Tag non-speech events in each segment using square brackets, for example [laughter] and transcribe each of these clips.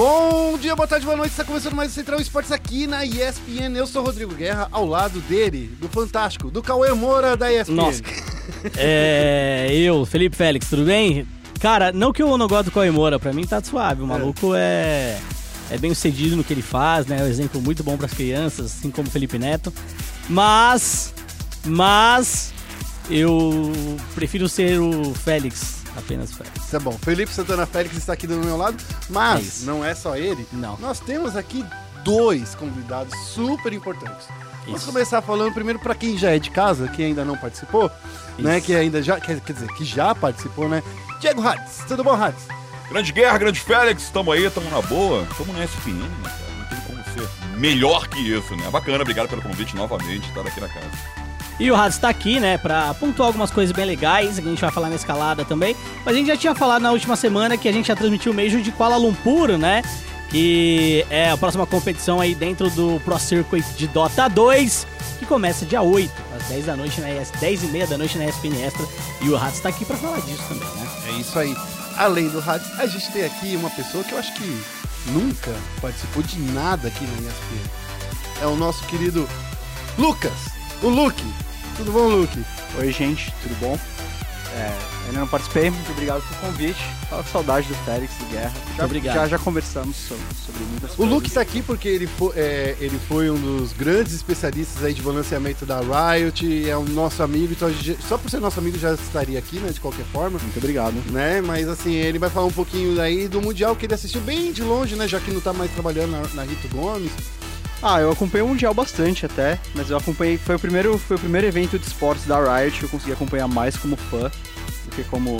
Bom dia, boa tarde, boa noite. Está começando mais o Central Esportes aqui na ESPN. Eu sou o Rodrigo Guerra, ao lado dele, do Fantástico, do Cauê Moura da ESPN. Nossa. [laughs] É, eu, Felipe Félix, tudo bem? Cara, não que eu não gosto do Cauê Moura, pra mim tá suave. O maluco é, é bem sucedido no que ele faz, né? É um exemplo muito bom pras crianças, assim como o Felipe Neto. Mas, mas, eu prefiro ser o Félix, apenas Félix. É bom. Felipe Santana Félix está aqui do meu lado, É mas isso. não é só ele. Não. Nós temos aqui dois convidados super importantes. Vamos Isso. começar falando primeiro para quem já é de casa, quem ainda não participou, né? Isso. Que ainda já, quer, quer dizer, que já participou, né? Diego Hades, tudo bom, Hades? Grande Guerra, Grande Félix, tamo aí, tamo na boa. Tamo na SPN, né, cara? Não tem como ser melhor que isso, né? Bacana, obrigado pelo convite novamente, estar aqui na casa. E o Rads tá aqui, né, pra pontuar algumas coisas bem legais, que a gente vai falar na escalada também. Mas a gente já tinha falado na última semana que a gente ia transmitir o Major de Kuala Lumpur, né? Que é a próxima competição aí dentro do Pro Circuit de Dota 2, que começa dia 8, às 10 da noite ES, 10 e meia da noite na ESPN Extra. E o Rads tá aqui pra falar disso também, né? É isso aí. Além do Hades, a gente tem aqui uma pessoa que eu acho que nunca participou de nada aqui na ESPN. É o nosso querido Lucas, o Luke. Tudo bom, Luke? Oi, gente, tudo bom? É, ainda não participei, muito obrigado pelo convite. Tava com saudade do Félix, do Guerra. Já, obrigado. Já, já conversamos sobre, sobre muitas O. Luke tá aqui porque ele foi, é, ele foi um dos grandes especialistas aí de balanceamento da Riot, é um nosso amigo, então gente- só por ser nosso amigo já estaria aqui, né, de qualquer forma. Muito obrigado. Né, mas assim, ele vai falar um pouquinho aí do Mundial que ele assistiu bem de longe, né, já que não tá mais trabalhando na, na Rito Gomes. Ah, eu acompanhei o Mundial bastante até, mas eu acompanhei, foi o primeiro, foi o primeiro evento de esportes da Riot, eu consegui acompanhar mais como fã do que como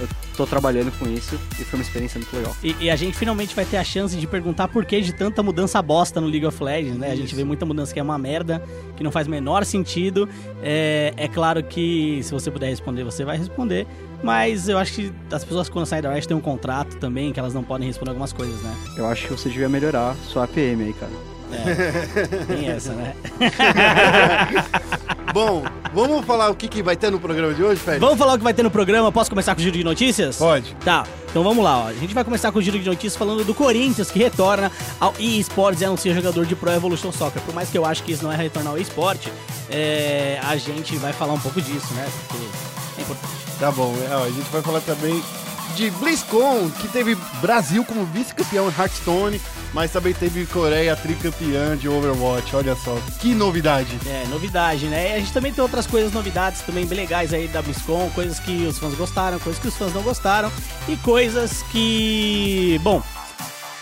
eu tô trabalhando com isso, e foi uma experiência muito legal. E, e a gente finalmente vai ter a chance de perguntar por que de tanta mudança bosta no League of Legends, né? A gente Isso. vê muita mudança que é uma merda, que não faz o menor sentido. É, é claro que se você puder responder, você vai responder. Mas eu acho que as pessoas quando saem da Riot têm um contrato também, que elas não podem responder algumas coisas, né? Eu acho que você devia melhorar sua APM aí, cara. É, tem essa, né? [laughs] Bom, vamos falar o que, que vai ter no programa de hoje, Félix? Vamos falar o que vai ter no programa? Posso começar com o giro de notícias? Pode. Tá, então vamos lá, ó. A gente vai começar com o giro de notícias falando do Corinthians, que retorna ao eSports e anuncia jogador de Pro Evolution Soccer. Por mais que eu acho que isso não é retornar ao eSport, é, a gente vai falar um pouco disso, né? Porque é importante. Tá bom, é, a gente vai falar também de BlizzCon, que teve Brasil como vice-campeão em Hearthstone, mas também teve Coreia tricampeã de Overwatch, olha só, que novidade. É, novidade, né? E a gente também tem outras coisas, novidades também bem legais aí da BlizzCon, coisas que os fãs gostaram, coisas que os fãs não gostaram e coisas que, bom,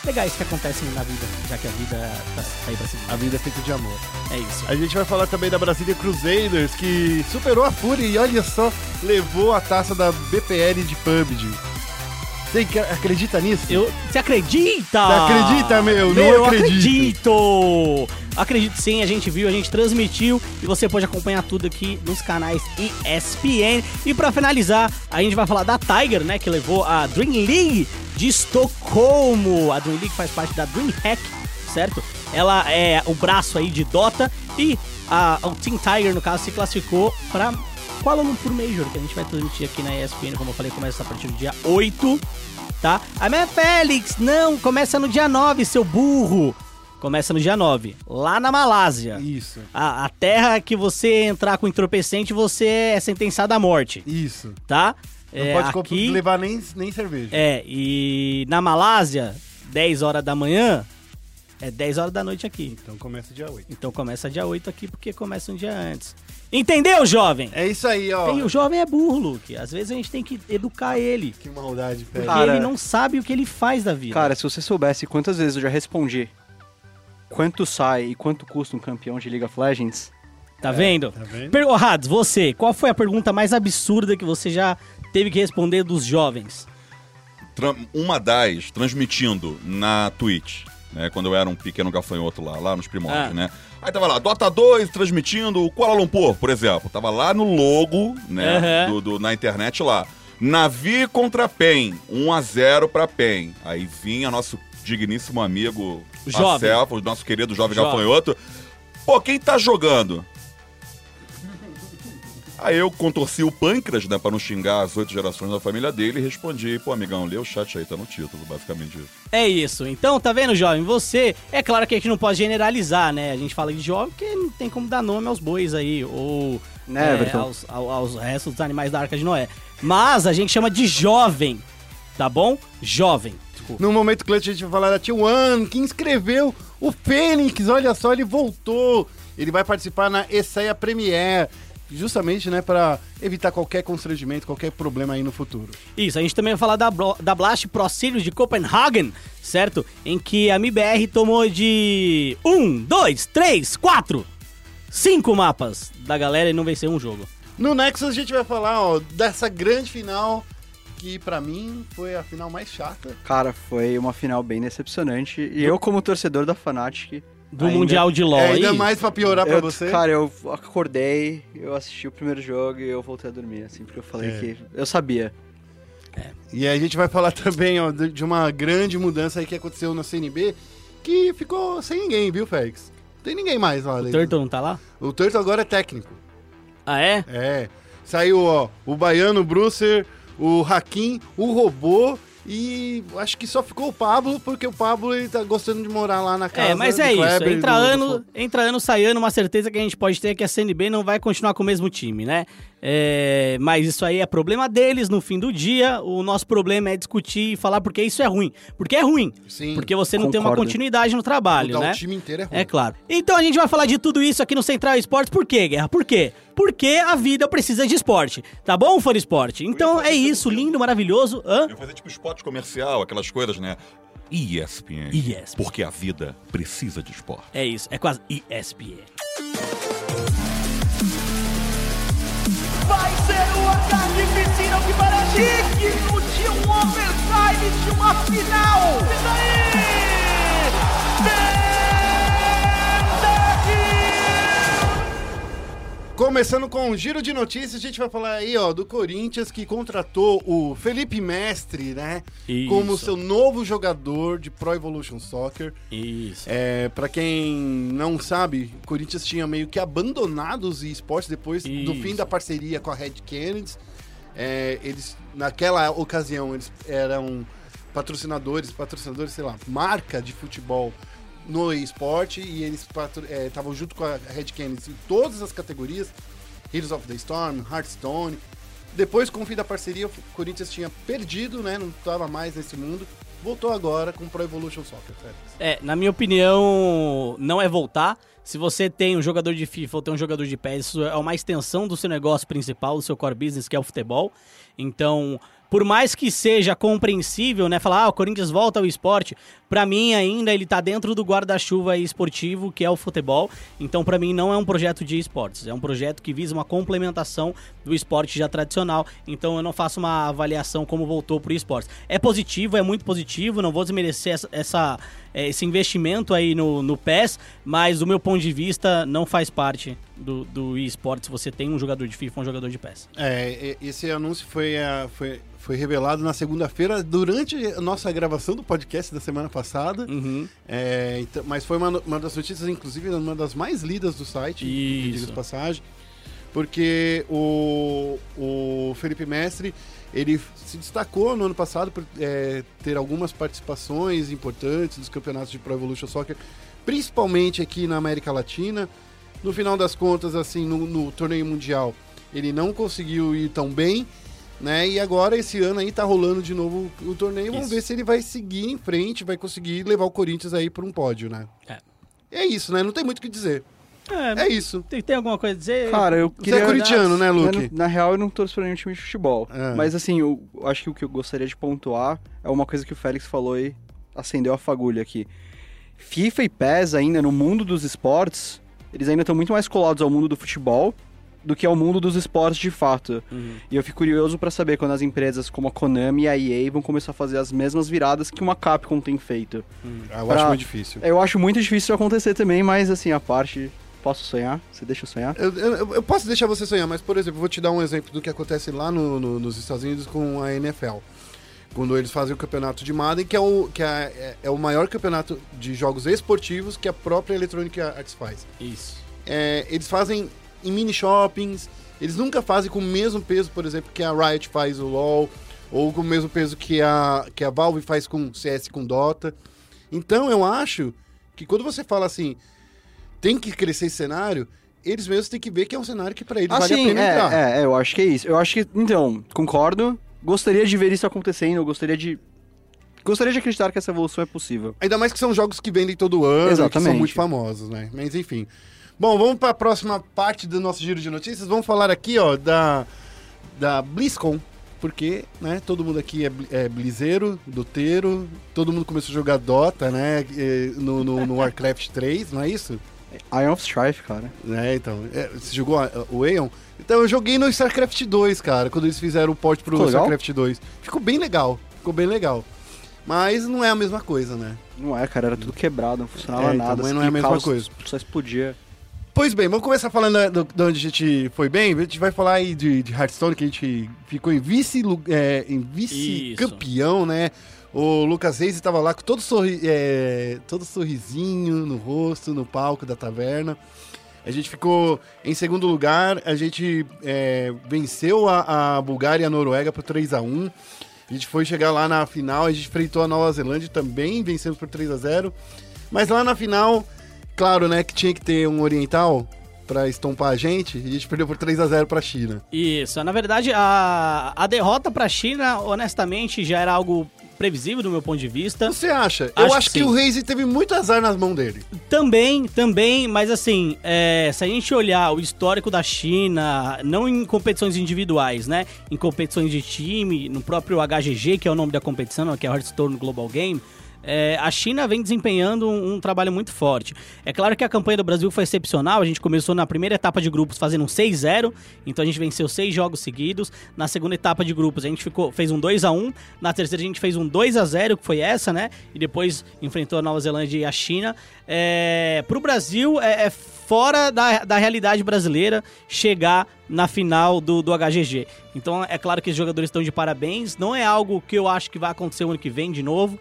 legais que acontecem na vida, já que a vida tá, tá aí pra cima. A vida é feita de amor. É isso. A gente vai falar também da Brasília Crusaders, que superou a Fúria e olha só, levou a taça da BPL de PUBG. Você ac- acredita nisso? Eu, você acredita? Você acredita, meu? Não Meu, eu acredito. acredito! Acredito sim, a gente viu, a gente transmitiu e você pode acompanhar tudo aqui nos canais ESPN. E pra finalizar, a gente vai falar da Tiger, né, que levou a Dream League de Estocolmo. A Dream League faz parte da DreamHack, certo? Ela é o braço aí de Dota e a, o Team Tiger, no caso, se classificou pra Kuala Lumpur Major, que a gente vai transmitir aqui na ESPN, como eu falei, começa a partir do dia 8 tá? A minha Félix, não, começa no dia 9, seu burro. Começa no dia 9, lá na Malásia. Isso, A, a terra que você entrar com entorpecente, você é sentenciado à morte, isso. tá? Não É, pode aqui, levar nem, nem cerveja. é, e na Malásia, 10 horas da manhã, é 10 horas da noite aqui. Então começa dia 8. Então começa dia 8 aqui, porque começa um dia antes. Entendeu, jovem? É isso aí, ó. Tem- o jovem é burro, Luke. Às vezes a gente tem que educar ele. Que maldade, Porque Félix. Cara- ele não sabe o que ele faz da vida. Cara, se você soubesse quantas vezes eu já respondi quanto sai e quanto custa um campeão de League of Legends, Tá vendo? Tá vendo? Per- você, qual foi a pergunta mais absurda que você já teve que responder dos jovens? Tra- uma das, transmitindo na Twitch, né? Quando eu era um pequeno gafanhoto lá, lá nos primórdios, Ah. né? Aí tava lá, Dota 2 transmitindo o Kuala Lumpur, por exemplo. Tava lá no logo, né? Aham. do- do- na internet lá. Navi contra PEN, 1x0 pra PEN. Aí vinha nosso digníssimo amigo O jovem. Acelfo, o nosso querido jovem, Jovem. gafanhoto. Pô, quem tá jogando? Aí eu contorci o pâncreas, né, pra não xingar as oito gerações da família dele e respondi, pô, amigão, lê o chat aí, tá no título, basicamente isso. É isso. Então, tá vendo, jovem? Você. É claro que a gente não pode generalizar, né? A gente fala de jovem porque não tem como dar nome aos bois aí, ou Né, é, aos, ao- aos restos dos animais da Arca de Noé. Mas a gente chama de jovem, tá bom? Jovem. No momento clutch a gente vai falar da T1, que inscreveu o Fênix, olha só, ele voltou. Ele vai participar na Esseia Premiere, justamente, né, para evitar qualquer constrangimento, qualquer problema aí no futuro. Isso, a gente também vai falar da, da Blast Pro Series de Copenhagen, certo? Em que a MIBR tomou de um, dois, três, quatro, cinco mapas da galera e não venceu um jogo. No Nexus a gente vai falar, ó, dessa grande final, que pra mim foi a final mais chata. Cara, foi uma final bem decepcionante. E eu, como torcedor da Fnatic. Do ainda- Mundial de LoL. é, ainda aí. mais pra piorar pra eu, você. Cara, eu acordei, eu assisti o primeiro jogo e eu voltei a dormir, assim, porque eu falei É. que. Eu sabia. E a gente vai falar [laughs] também, ó, de uma grande mudança aí que aconteceu na CNB, que ficou sem ninguém, viu, Félix? Não tem ninguém mais lá. O. Turtle não tá lá? O Turtle agora é técnico. Ah, é? É. Saiu, ó, o Baiano, o Brucer, o Hakim, o Robô e acho que só ficou o Pablo, porque o Pablo ele tá gostando de morar lá na casa É, mas do é isso. Kleber e Entra do- do ano, Fo- entra ano, sai ano, uma certeza que a gente pode ter é que a CNB não vai continuar com o mesmo time, né? É, mas isso aí é problema deles no fim do dia. O nosso problema é discutir e falar porque isso é ruim. Porque é ruim. Sim, Porque você não tem uma concordo. continuidade no trabalho, mudar né? o time inteiro é ruim. É claro. Então a gente vai falar de tudo isso aqui no Central Esportes. Por quê, Guerra? Por quê? Porque a vida precisa de esporte. Tá bom, Fã Esporte? Então é isso, lindo, maravilhoso. Hã? Eu fazer tipo esporte comercial, aquelas coisas, né? ESPN. ESPN. Porque a vida precisa de esporte. É isso, é quase ESPN. Vai ser uma carnificina que parece digno de um overtime de uma final. E daí? Começando com um giro de notícias, a gente vai falar aí, ó, do Corinthians que contratou o Felipe Mestre, né? Isso. Como seu novo jogador de Pro Evolution Soccer. Isso. É, para quem não sabe, o Corinthians tinha meio que abandonado os esportes depois do Isso. fim da parceria com a Red Kennedy. É, eles, naquela ocasião, eles eram patrocinadores, patrocinadores, sei lá, marca de futebol no esporte e eles estavam junto com a Red Kennedy em todas as categorias, Heroes of the Storm, Hearthstone. Depois, com o fim da parceria, o Corinthians tinha perdido, né? Não estava mais nesse mundo. Voltou agora com Pro Evolution Soccer, Félix. É, na minha opinião, não é voltar. Se você tem um jogador de FIFA ou tem um jogador de PES, isso é uma extensão do seu negócio principal, do seu core business, que é o futebol. Então, por mais que seja compreensível, né, falar, ah, o Corinthians volta ao esporte, pra mim ainda ele tá dentro do guarda-chuva esportivo, que é o futebol. Então, pra mim não é um projeto de esportes, é um projeto que visa uma complementação do esporte já tradicional. Então, eu não faço uma avaliação como voltou pro esportes. É positivo, é muito positivo, não vou desmerecer essa, essa é, esse investimento aí no, no PES, mas do meu ponto de vista não faz parte do, do esportes se você tem um jogador de FIFA ou um jogador de PES. É, esse anúncio foi, ah, foi, foi revelado na segunda-feira, durante a nossa gravação do podcast da semana passada. Uhum. É, então- mas foi uma, uma das notícias, inclusive, uma das mais lidas do site, diga de passagem, porque o, o Felipe Mestre ele se destacou no ano passado por é, ter algumas participações importantes dos campeonatos de Pro Evolution Soccer, principalmente aqui na América Latina. No final das contas, assim, no, no torneio mundial, ele não conseguiu ir tão bem, né? E agora esse ano aí tá rolando de novo o torneio. Vamos Isso. ver se ele vai seguir em frente, vai conseguir levar o Corinthians aí para um pódio, né? É. É isso, né? Não tem muito o que dizer. É, É isso. tem, tem alguma coisa a dizer? Cara, eu Você queria. é corintiano, né, Na, Luke? na real, eu não torço pra nenhum time de futebol. É. Mas assim, eu acho que o que eu gostaria de pontuar é uma coisa que o Félix falou e acendeu a fagulha aqui. FIFA e PES ainda, no mundo dos esportes, eles ainda estão muito mais colados ao mundo do futebol do que ao mundo dos esportes de fato. Uhum. E eu fico curioso pra saber quando as empresas como a Konami e a EA vão começar a fazer as mesmas viradas que uma Capcom tem feito. Eu Pra- acho muito difícil. Eu acho muito difícil isso acontecer também, mas assim, a parte... Posso sonhar? Você deixa eu sonhar? Eu, eu- eu posso deixar você sonhar, mas, por exemplo, eu vou te dar um exemplo do que acontece lá no- no- nos Estados Unidos com a NFL. Quando eles fazem o campeonato de Madden, que, é o, que é, é- é o maior campeonato de jogos esportivos que a própria Electronic Arts faz. Isso. É, eles fazem em mini shoppings, Eles nunca fazem com o mesmo peso, por exemplo, que a Riot faz o LoL, ou com o mesmo peso que a, que a Valve faz com CS com Dota. Então eu acho que quando você fala assim, tem que crescer esse cenário, eles mesmos têm que ver que é um cenário que pra eles vale a Assim, pena entrar. é, é, é, eu acho que é isso. Eu acho que, então, concordo. Gostaria de ver isso acontecendo, eu gostaria de. Gostaria de acreditar que essa evolução é possível. Ainda mais que são jogos que vendem todo ano, que Exatamente. são muito famosos, né? Mas enfim. Bom, vamos para a próxima parte do nosso giro de notícias. Vamos falar aqui, ó, da da BlizzCon, porque, né, todo mundo aqui é, é blizeiro, doteiro, todo mundo começou a jogar Dota, né, no, no, no Warcraft 3, não é isso? Iron of Strife, cara. É, então, é, você jogou o Aeon? Então eu joguei no StarCraft 2, cara, quando eles fizeram o port pro Ficou legal? StarCraft 2. Ficou bem legal, ficou bem legal. Mas não é a mesma coisa, né? Não é, cara, era tudo quebrado, não funcionava É, então, nada. mas você não é a mesma coisa. Só explodia. Pois bem, vamos começar falando do, de onde a gente foi bem. A gente vai falar aí de, de Hearthstone, que a gente ficou em vice é, em vice-campeão, né? O Lucas Reis estava lá com todo, sorri é, todo sorrisinho no rosto, no palco da taverna. A gente ficou em segundo lugar, a gente é, venceu a, a Bulgária e a Noruega por 3 a 1 A gente foi chegar lá na final, a gente enfrentou a Nova Zelândia também, vencemos por 3 a 0 Mas lá na final, claro, né, que tinha que ter um oriental pra estompar a gente, e a gente perdeu por 3 a 0 pra China. Isso, na verdade, a, a derrota pra China, honestamente, já era algo previsível do meu ponto de vista. Você acha? Acho Eu acho que que, o Reis teve muito azar nas mãos dele. Também, também, mas assim, é, se a gente olhar o histórico da China, não em competições individuais, né? Em competições de time, no próprio HGG, que é o nome da competição, que é o Hearthstone Global Game, é, a China vem desempenhando um, um trabalho muito forte. É claro que a campanha do Brasil foi excepcional, a gente começou na primeira etapa de grupos fazendo um 6-0, então a gente venceu seis jogos seguidos. Na segunda etapa de grupos a gente ficou, fez um 2 a 1 na terceira a gente fez um 2 a 0 que foi essa, né? E depois enfrentou a Nova Zelândia e a China. É, pro Brasil é, é fora da, da realidade brasileira chegar na final do, do HGG. Então é claro que os jogadores estão de parabéns, não é algo que eu acho que vai acontecer o ano que vem de novo.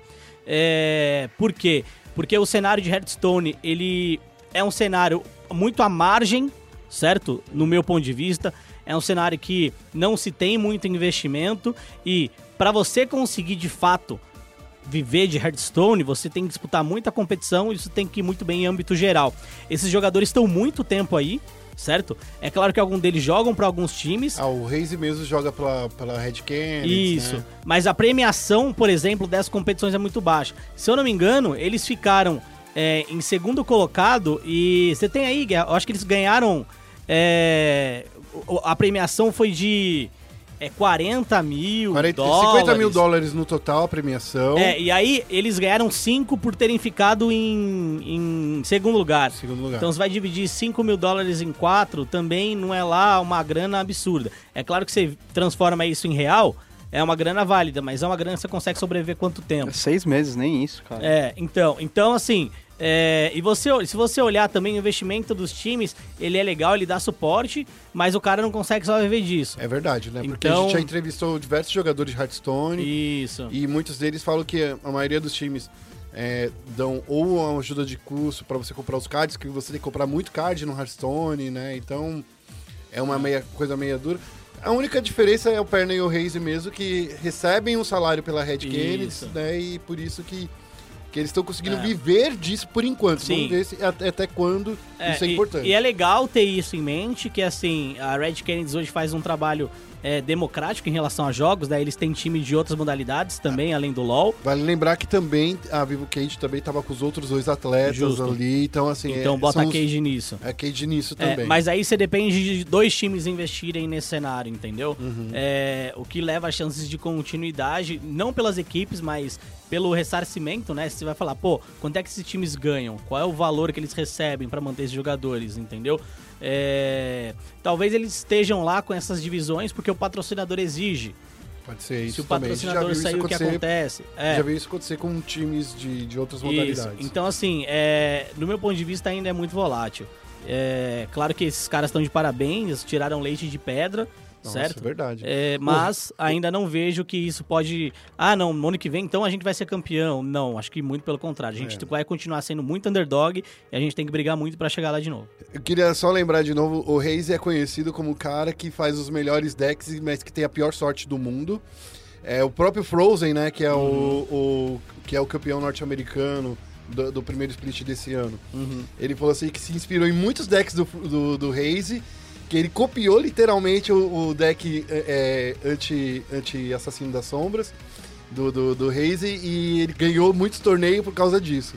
É, por quê? Porque o cenário de Hearthstone, ele é um cenário muito à margem, certo? No meu ponto de vista, é um cenário que não se tem muito investimento e para você conseguir de fato viver de Hearthstone, você tem que disputar muita competição isso tem que ir muito bem em âmbito geral. Esses jogadores estão muito tempo aí, certo? É claro que alguns deles jogam para alguns times, Ah, o Reis mesmo joga pela, pela Red Canids, isso. né? Mas a premiação, por exemplo, dessas competições é muito baixa. Se eu não me engano, eles ficaram é, em segundo colocado e você tem aí, eu acho que eles ganharam. é, a premiação foi de é, 40 mil 40, dólares. 50 mil dólares no total a premiação. É, e aí eles ganharam 5 por terem ficado em, em segundo lugar. Segundo lugar. Então você vai dividir 5 mil dólares em 4, também não é lá uma grana absurda. É claro que você transforma isso em real, é uma grana válida, mas é uma grana que você consegue sobreviver quanto tempo? Seis meses, nem isso, cara. É, então, então assim, é, e você, se você olhar também o investimento dos times, ele é legal, ele dá suporte, mas o cara não consegue só viver disso. É verdade, né? Porque Então- a gente já entrevistou diversos jogadores de Hearthstone Isso. e muitos deles falam que a maioria dos times é, dão ou uma ajuda de custo pra você comprar os cards, que você tem que comprar muito card no Hearthstone, né? Então é uma meia, coisa meia dura. A única diferença é o Perna e o Raze mesmo, que recebem um salário pela Red Isso. né? E por isso que, que eles estão conseguindo É. viver disso por enquanto. Sim. Vamos ver se, até, até quando isso é e- importante. E, é legal ter isso em mente, que assim, a Red Kennedy hoje faz um trabalho é, democrático em relação a jogos, né? Eles têm time de outras modalidades também, além do LoL. Vale lembrar que também a Vivo Cage também tava com os outros dois atletas Justo. ali, então assim... Então é, bota a são os- Cage nisso. É Cage nisso É, também. mas aí você depende de dois times investirem nesse cenário, entendeu? Uhum. É, o que leva a chances de continuidade, não pelas equipes, mas pelo ressarcimento, né? Você vai falar, pô, quanto é que esses times ganham? Qual é o valor que eles recebem pra manter esses jogadores, entendeu? É, talvez eles estejam lá com essas divisões porque o patrocinador exige. Pode ser isso Se o patrocinador isso sair, o que acontece? É. Já vi isso acontecer com times de, de outras Isso. modalidades. Então, assim, é, do meu ponto de vista, ainda é muito volátil. É, claro que esses caras estão de parabéns, tiraram leite de pedra Nossa, certo? é verdade. É, mas ainda não vejo que isso pode. Ah, não, no ano que vem então a gente vai ser campeão. Não, acho que muito pelo contrário. A gente É. vai continuar sendo muito underdog e a gente tem que brigar muito pra chegar lá de novo. Eu queria só lembrar de novo, o Reis é conhecido como o cara que faz os melhores decks, mas que tem a pior sorte do mundo. É o próprio Frozen, né, que é o, o- que é o campeão norte-americano do, do primeiro split desse ano. Ele falou assim que se inspirou em muitos decks do, do, do Reis, que ele copiou literalmente o, o deck é, é, anti, anti-assassino das sombras do, do, do Reis e ele ganhou muitos torneios por causa disso.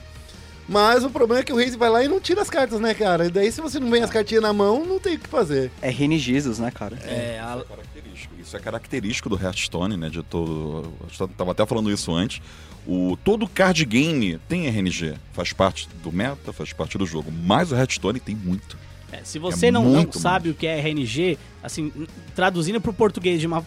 Mas o problema é que o Reis vai lá e não tira as cartas, né, cara? E daí, se você não vem as cartinhas na mão, não tem o que fazer. É Rene Jesus, né, cara? É, a- Isso é característico. Isso é característico do Hearthstone, né? De todo. Eu tava até falando isso antes. O, todo card game tem RNG. Faz parte do meta, faz parte do jogo. Mas o Hearthstone tem muito. É, se você não, não muito sabe o que é RNG, assim, traduzindo para o português de uma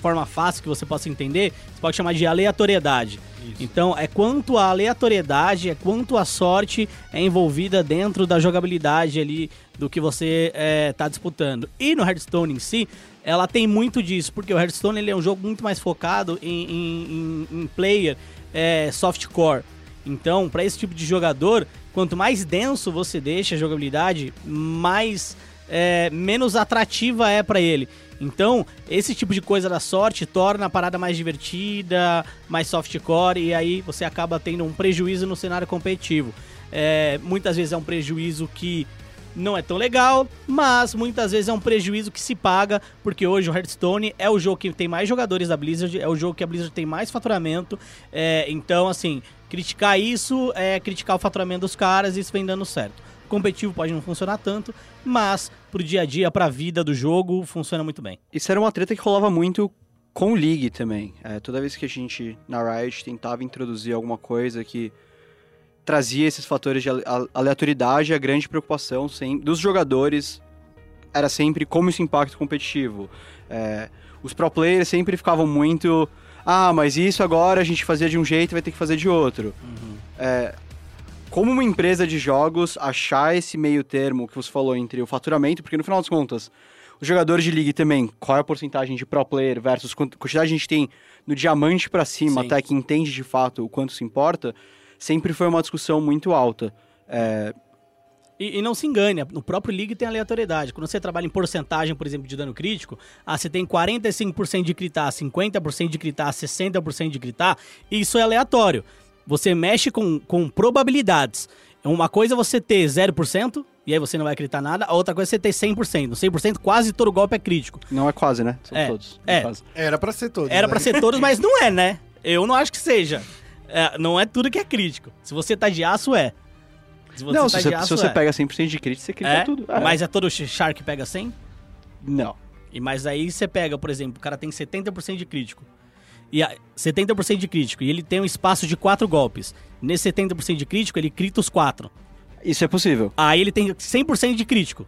forma fácil que você possa entender, você pode chamar de aleatoriedade. Então, é quanto a aleatoriedade, é quanto a sorte é envolvida dentro da jogabilidade ali do que você está disputando. E no Hearthstone em si, ela tem muito disso, porque o Hearthstone ele é um jogo muito mais focado em, em- em- em player é, softcore. Então, para esse tipo de jogador, quanto mais denso você deixa a jogabilidade, mais é, menos atrativa é para ele. Então, esse tipo de coisa da sorte torna a parada mais divertida, mais softcore, e aí você acaba tendo um prejuízo no cenário competitivo. É, muitas vezes é um prejuízo que não é tão legal, mas muitas vezes é um prejuízo que se paga, porque hoje o Hearthstone é o jogo que tem mais jogadores da Blizzard, é o jogo que a Blizzard tem mais faturamento, é, então assim, criticar isso é criticar o faturamento dos caras e isso vem dando certo. Competitivo pode não funcionar tanto, mas pro dia a dia, pra vida do jogo, funciona muito bem. Isso era uma treta que rolava muito com o League também. É, toda vez que a gente, na Riot, tentava introduzir alguma coisa que trazia esses fatores de aleatoriedade, a grande preocupação sem, dos jogadores era sempre como isso impacta o competitivo. É, os pro players sempre ficavam muito. Ah, mas isso agora a gente fazia de um jeito vai ter que fazer de outro. É, como uma empresa de jogos achar esse meio termo que você falou entre o faturamento, porque no final das contas, os jogadores de League também, qual é a porcentagem de pro player versus quant- quantidade a gente tem no diamante pra cima, Sim. até que entende de fato o quanto se importa, sempre foi uma discussão muito alta. É, E, e não se engane, no próprio League tem aleatoriedade. Quando você trabalha em porcentagem, por exemplo, de dano crítico, ah, você tem 45% de critar, 50% de critar, 60% de critar, isso é aleatório. Você mexe com, com probabilidades. Uma coisa é você ter 0%, e aí você não vai acreditar nada, a outra coisa é você ter 100%. No 100% quase todo golpe é crítico. não é quase, né? São É, todos. é. quase. Era pra ser todos. Era né? pra ser todos, mas não é, né? Eu não acho que seja. É, não é tudo que é crítico. Se você tá de aço, é. Não, se você, aço, se você é. pega 100% de crítico, você crita É, tudo. É. Mas é todo Shark pega 100? Não. E mas aí você pega, por exemplo, o cara tem 70% de crítico. E a, 70% de crítico. E ele tem um espaço de 4 golpes. Nesse 70% de crítico, ele crita os 4. Isso é possível. Aí ele tem 100% de crítico.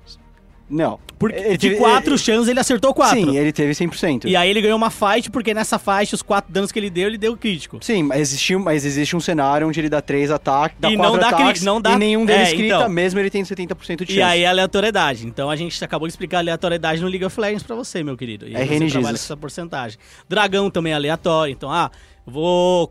Não. Porque Ele de teve- 4 ele- chances ele acertou 4. Sim, ele teve 100%. E aí ele ganhou uma fight, porque nessa fight, os 4 danos que ele deu, ele deu crítico. Sim, mas existe, um- mas existe um cenário onde ele dá 3 ataques, dá E 4 não dá ataques, não dá- e nenhum deles é, crita, então. mesmo ele tendo 70% de chance. E aí é aleatoriedade. Então a gente acabou de explicar a aleatoriedade no League of Legends pra você, meu querido. E É aí você trabalha Jesus. essa porcentagem. Dragão também é aleatório. Então, ah, vou.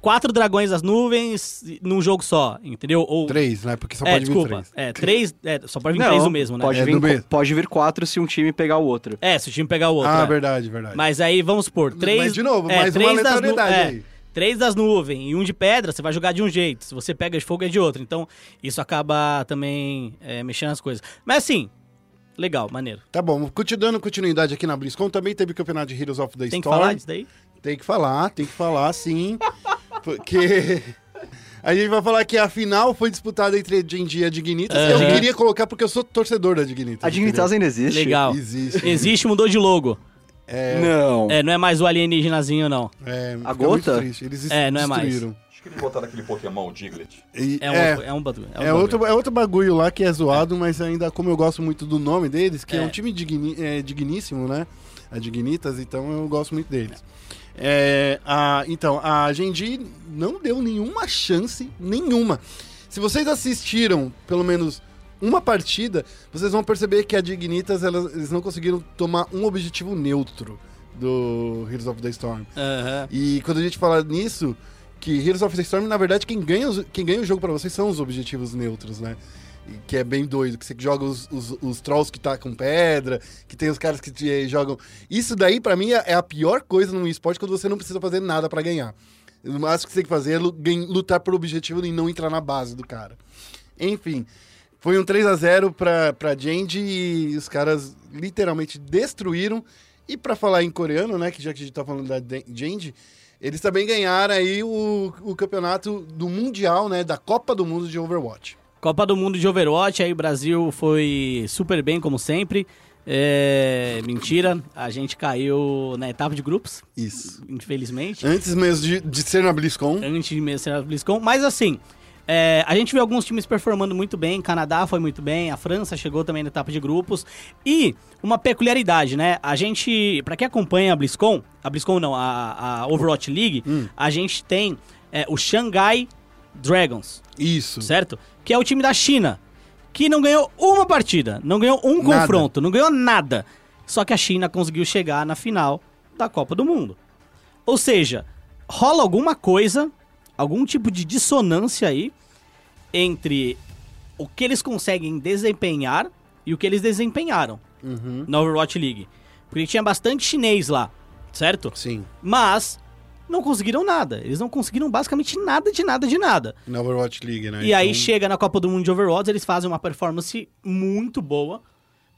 Quatro dragões das nuvens num jogo só, entendeu? Ou. Três, né? Porque só é, pode vir desculpa. três. É, três. É, só pode vir Não, três o mesmo, né? Pode, É vir, mesmo. pode vir 4 se um time pegar o outro. É, se o time pegar o outro. Ah, é. verdade, verdade. Mas aí, vamos supor, três... Mas, de novo, é, mais uma três das nu- é, aí. Três das nuvens e um de pedra, você vai jogar de um jeito. Se você pega de fogo, é de outro. Então, isso acaba também é, mexendo as coisas. Mas assim, legal, maneiro. Tá bom, dando continuidade aqui na BlizzCon, também teve o campeonato de Heroes of the Tem que Storm. falar disso daí? Tem que falar, tem que falar, sim. porque a gente vai falar que a final foi disputada entre a e a Dignitas. Eu Aham. queria colocar porque eu sou torcedor da Dignitas. A Dignitas ainda existe? Legal. Existe. Existe, mudou de logo. Não. É, não é mais o alienígenazinho, não. É, A gota? Eles É, não é mais. destruíram. Acho que eles botaram aquele Pokémon, o Diglett. E- É um, é, outro- é um bagulho. um é bagulho. outro, é outro bagulho lá que é zoado, mas ainda como eu gosto muito do nome deles, que é, É. um time digni- é, digníssimo, né? A Dignitas, então eu gosto muito deles. É, a, então, a Genji não deu nenhuma chance, nenhuma. Se vocês assistiram, pelo menos, uma partida, vocês vão perceber que a Dignitas, elas, eles não conseguiram tomar um objetivo neutro do Heroes of the Storm. Aham. E quando a gente fala nisso, que Heroes of the Storm, na verdade, quem ganha, quem ganha o jogo pra vocês são os objetivos neutros, né? Que é bem doido, que você joga os, os, os trolls que tacam pedra, que tem os caras que te eh, jogam. Isso daí, pra mim, é é a pior coisa num esporte quando você não precisa fazer nada pra ganhar. O máximo que você tem que fazer é lutar por objetivo e não entrar na base do cara. Enfim, foi um 3 a 0 pra, pra Genji e os caras literalmente destruíram. E pra falar em coreano, né, que já que a gente tá falando da Genji, eles também ganharam aí o, o campeonato do Mundial, né, da Copa do Mundo de Overwatch. Copa do Mundo de Overwatch, aí o Brasil foi super bem, como sempre. É, mentira, a gente caiu na etapa de grupos, Isso. infelizmente. Antes mesmo de, de ser na BlizzCon, Antes de mesmo ser a BlizzCon. Mas assim, é, a gente viu alguns times performando muito bem. Canadá foi muito bem, a França chegou também na etapa de grupos. E uma peculiaridade, né? A gente, pra quem acompanha a BlizzCon, a BlizzCon não, a, a Overwatch League, a gente tem é, o Shanghai Dragons, isso. certo? Que é o time da China, que não ganhou uma partida, não ganhou um Nada. confronto, não ganhou nada. Só que a China conseguiu chegar na final da Copa do Mundo. Ou seja, rola alguma coisa, algum tipo de dissonância aí entre o que eles conseguem desempenhar e o que eles desempenharam Uhum. na Overwatch League. Porque tinha bastante chinês lá, certo? Sim, Mas não conseguiram nada. Eles não conseguiram basicamente nada de nada de nada. na Overwatch League, né? E aí Então, chega na Copa do Mundo de Overwatch, eles fazem uma performance muito boa.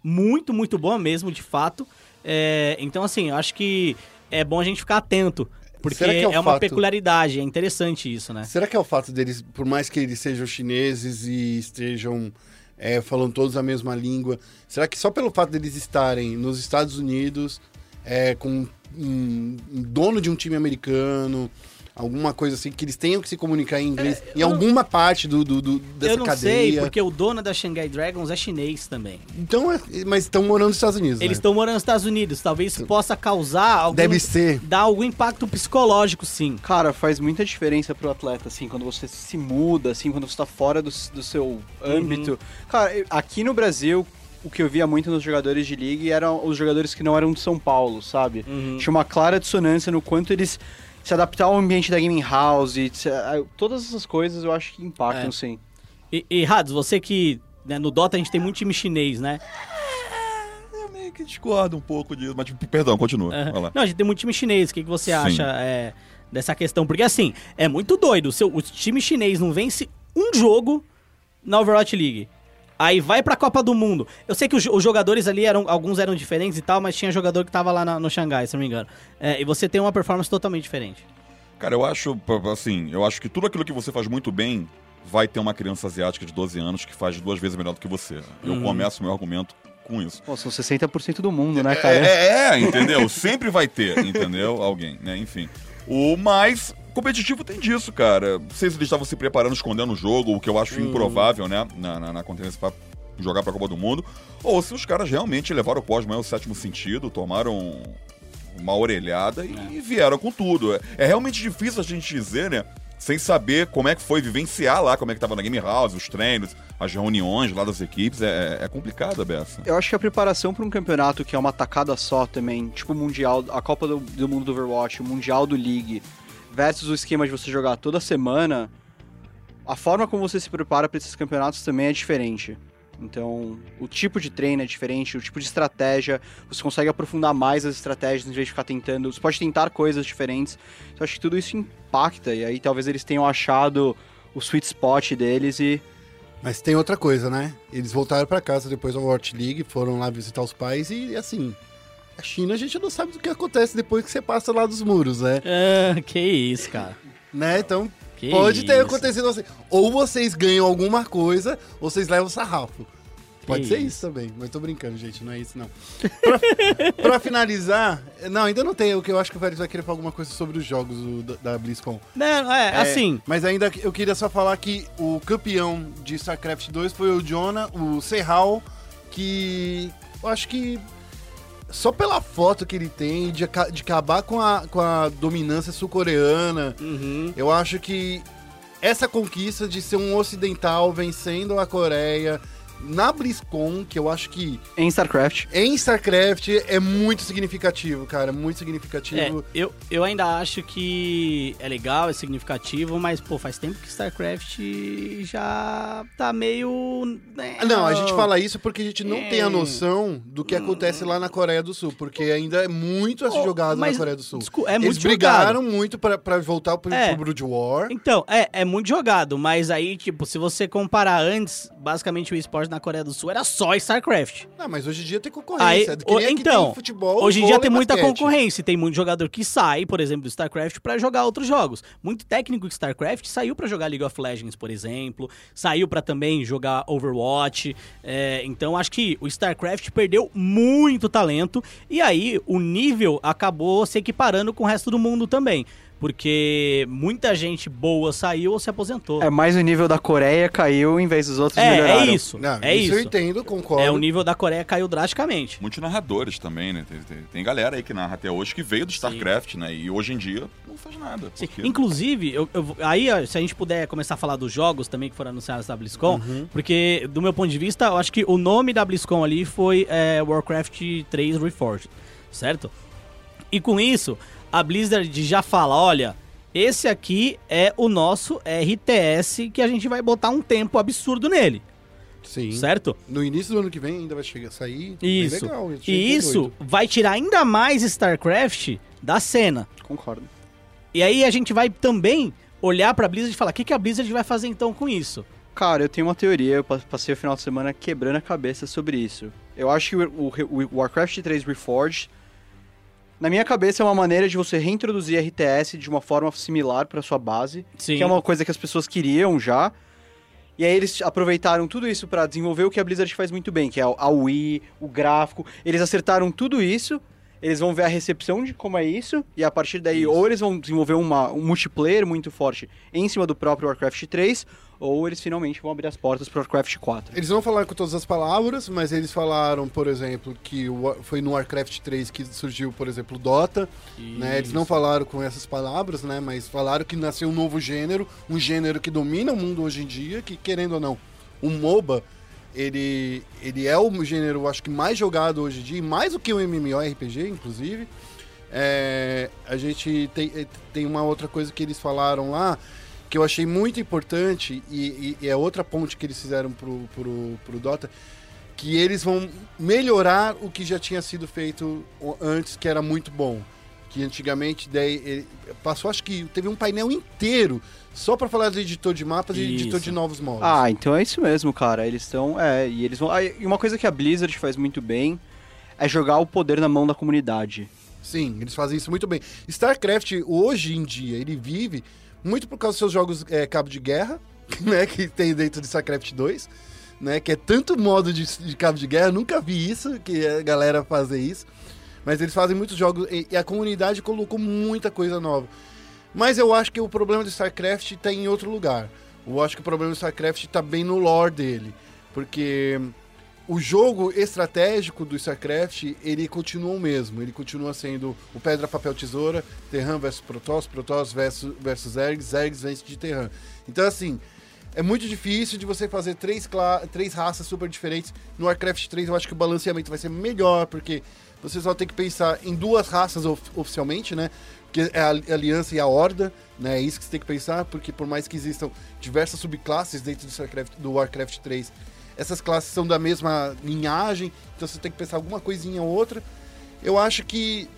Muito, muito boa mesmo, de fato. É, então, assim, eu acho que é bom a gente ficar atento. Porque é é uma fato- peculiaridade, é interessante isso, né? Será que é o fato deles, por mais que eles sejam chineses e estejam é, falando todos a mesma língua, será que só pelo fato deles estarem nos Estados Unidos, é, com um, um dono de um time americano, alguma coisa assim, que eles tenham que se comunicar em inglês, em É, não- alguma parte do, do- do- dessa eu não cadeia? sei, porque o dono da Shanghai Dragons é chinês também. Então, é- mas estão morando nos Estados Unidos, Eles né? estão morando nos Estados Unidos. Talvez isso possa causar algum... Deve ser. Dar algum impacto psicológico, sim. Cara, faz muita diferença pro atleta, assim, quando você se muda, assim, quando você tá fora do, do seu âmbito. Cara, eu- aqui no Brasil, o que eu via muito nos jogadores de liga eram os jogadores que não eram de São Paulo, sabe? Tinha uma clara dissonância no quanto eles se adaptaram ao ambiente da gaming house, e se- todas essas coisas eu acho que impactam, É. sim. E, e Rados, você que... né, no Dota a gente tem muito time chinês, né? Eu meio que discordo um pouco disso, mas tipo, perdão, continua. É. Lá. Não, a gente tem muito time chinês. O que, que você Sim. acha é, dessa questão? Porque assim, é muito doido. O, seu, o time chinês não vence um jogo na Overwatch League. Aí vai pra Copa do Mundo. Eu sei que os, os jogadores ali eram. Alguns eram diferentes e tal, mas tinha jogador que tava lá na- no Xangai, se não me engano. É, e você tem uma performance totalmente diferente. Cara, eu acho, assim, eu acho que tudo aquilo que você faz muito bem vai ter uma criança asiática de 12 anos que faz duas vezes melhor do que você. Eu Uhum. começo meu argumento com isso. Pô, são 60% do mundo, né, cara? É, é, entendeu? Sempre vai ter, entendeu? Alguém, né? Enfim. O mais competitivo tem disso, cara. Não sei se eles estavam se preparando, escondendo o jogo, o que eu acho improvável, né? Na, na, na conferência pra jogar pra Copa do Mundo. Ou se os caras realmente levaram o Cosmo ao sétimo sentido, tomaram uma orelhada e, vieram com tudo. É, é realmente difícil a gente dizer, né? Sem saber como é que foi vivenciar lá, como é que tava na Game House, os treinos, as reuniões lá das equipes. É, é complicado a beça. Eu acho que a preparação para um campeonato que é uma tacada só também, tipo o Mundial, a Copa do, do Mundo do Overwatch, o Mundial do League, versus o esquema de você jogar toda semana, a forma como você se prepara para esses campeonatos também é diferente. Então, o tipo de treino é diferente, o tipo de estratégia, você consegue aprofundar mais as estratégias em vez de ficar tentando, você pode tentar coisas diferentes. Então, acho que tudo isso impacta, e aí talvez eles tenham achado o sweet spot deles e Mas tem outra coisa, né? Eles voltaram pra casa depois da Overwatch League, foram lá visitar os pais e, assim, a China a gente não sabe do que acontece depois que você passa lá dos muros, né? Ah, que isso, cara. Né? Então, Que pode ter isso. acontecido assim. Ou vocês ganham alguma coisa, ou vocês levam sarrafo. Pode ser isso. também, mas tô brincando, gente, não é isso não. pra, [laughs] pra finalizar, não, ainda não tem, o que eu acho que o Félix vai querer falar alguma coisa sobre os jogos do- da, da BlizzCon. Não, é, É, assim. Mas ainda eu queria só falar que o campeão de StarCraft 2 foi o Jonah, o Serral, que eu acho que só pela foto que ele tem de, de acabar com a, com a dominância sul-coreana, Uhum. eu acho que essa conquista de ser um ocidental vencendo a Coreia, na BlizzCon, que eu acho que Em StarCraft. em StarCraft é muito significativo, cara. Muito É, significativo. eu, eu ainda acho que é legal, é significativo, mas, pô, faz tempo que StarCraft já tá meio. né, Ah, Não, a gente fala isso porque a gente não É. tem a noção do que acontece lá na Coreia do Sul, porque ainda é muito a ser Oh, jogado na Coreia do Sul. é Eles muito brigaram jogado. muito pra, pra voltar pro, É. pro Brood War. Então, é, é muito jogado, mas aí, tipo, se você comparar antes, basicamente o esporte na Coreia do Sul era só StarCraft. Não, mas hoje em dia tem Aí, concorrência. Que o- nem aqui então, tem futebol, hoje em dia tem muita basquete. concorrência, tem muito jogador que sai, por exemplo, do StarCraft pra jogar outros jogos. Muito técnico de StarCraft saiu pra jogar League of Legends, por exemplo, saiu pra também jogar Overwatch. é, então acho que o StarCraft perdeu muito talento e aí o nível acabou se equiparando com o resto do mundo também. Porque muita gente boa saiu ou se aposentou. É, mais o nível da Coreia caiu em vez dos outros É, melhoraram. é isso. Não, é isso eu entendo, concordo. É, o nível da Coreia caiu drasticamente. Muitos narradores também, né? Tem, tem- tem galera aí que narra até hoje que veio do StarCraft, né? E hoje em dia não faz nada. Sim. porque- Inclusive, eu, eu- aí, ó, se a gente puder começar a falar dos jogos também que foram anunciados da BlizzCon, porque, do meu ponto de vista, eu acho que o nome da BlizzCon ali foi é, Warcraft 3 Reforged, certo? E com isso, a Blizzard já fala, olha, esse aqui é o nosso RTS que a gente vai botar um tempo absurdo nele, Sim. certo? No início do ano que vem ainda vai chegar, sair. bem Isso. legal, E isso doido. vai tirar ainda mais StarCraft da cena. Concordo. E aí a gente vai também olhar pra Blizzard e falar, o que, que a Blizzard vai fazer então com isso? Cara, eu tenho uma teoria, eu pa- passei o final de semana quebrando a cabeça sobre isso. Eu acho que o, o- o Warcraft 3 Reforged, na minha cabeça, é uma maneira de você reintroduzir RTS de uma forma similar pra sua base, Sim. que é uma coisa que as pessoas queriam já. E aí eles aproveitaram tudo isso pra desenvolver o que a Blizzard faz muito bem, que é a Wii, o gráfico. Eles acertaram tudo isso, eles vão ver a recepção de como é isso, e a partir daí ou eles vão desenvolver uma- um multiplayer muito forte em cima do próprio Warcraft 3, ou eles finalmente vão abrir as portas pro Warcraft 4. Eles não falaram com todas as palavras, mas eles falaram, por exemplo, que o foi no Warcraft 3 que surgiu, por exemplo, o Dota. Né? Eles não falaram com essas palavras, né? Mas falaram que nasceu um novo gênero, um gênero que domina o mundo hoje em dia, que querendo ou não, o MOBA, ele, ele é o gênero, acho que mais jogado hoje em dia, mais do que o MMORPG, inclusive. É, a gente tem, tem uma outra coisa que eles falaram lá, que eu achei muito importante, e, e- e é outra ponte que eles fizeram pro, pro, pro Dota, que eles vão melhorar o que já tinha sido feito antes, que era muito bom. Que antigamente daí, ele passou, acho que teve um painel inteiro só pra falar de editor de mapas e Isso. editor de novos modos. Ah, então é isso mesmo, cara. Eles estão. É, e eles vão. ah, E uma coisa que a Blizzard faz muito bem é jogar o poder na mão da comunidade. Sim, eles fazem isso muito bem. StarCraft, hoje em dia, ele vive muito por causa dos seus jogos é, cabo de guerra, [laughs] né, que tem dentro de StarCraft 2, né, que é tanto modo de, de cabo de guerra, nunca vi isso, que a galera fazer isso. Mas eles fazem muitos jogos e, e a comunidade colocou muita coisa nova. Mas eu acho que o problema do StarCraft está em outro lugar. Eu acho que o problema do StarCraft está bem no lore dele. Porque o jogo estratégico do StarCraft, ele continua o mesmo. Ele continua sendo o pedra, papel, tesoura, Terran versus Protoss, Protoss versus, versus Zerg, Zergs vence de Terran. Então, assim, é muito difícil de você fazer três, três raças super diferentes. No Warcraft 3, eu acho que o balanceamento vai ser melhor, porque você só tem que pensar em duas raças of- oficialmente, né? Que é a ali- Aliança e a Horda, né? É isso que você tem que pensar, porque por mais que existam diversas subclasses dentro do, StarCraft, do Warcraft 3, essas classes são da mesma linhagem, então você tem que pensar alguma coisinha ou outra. Eu acho que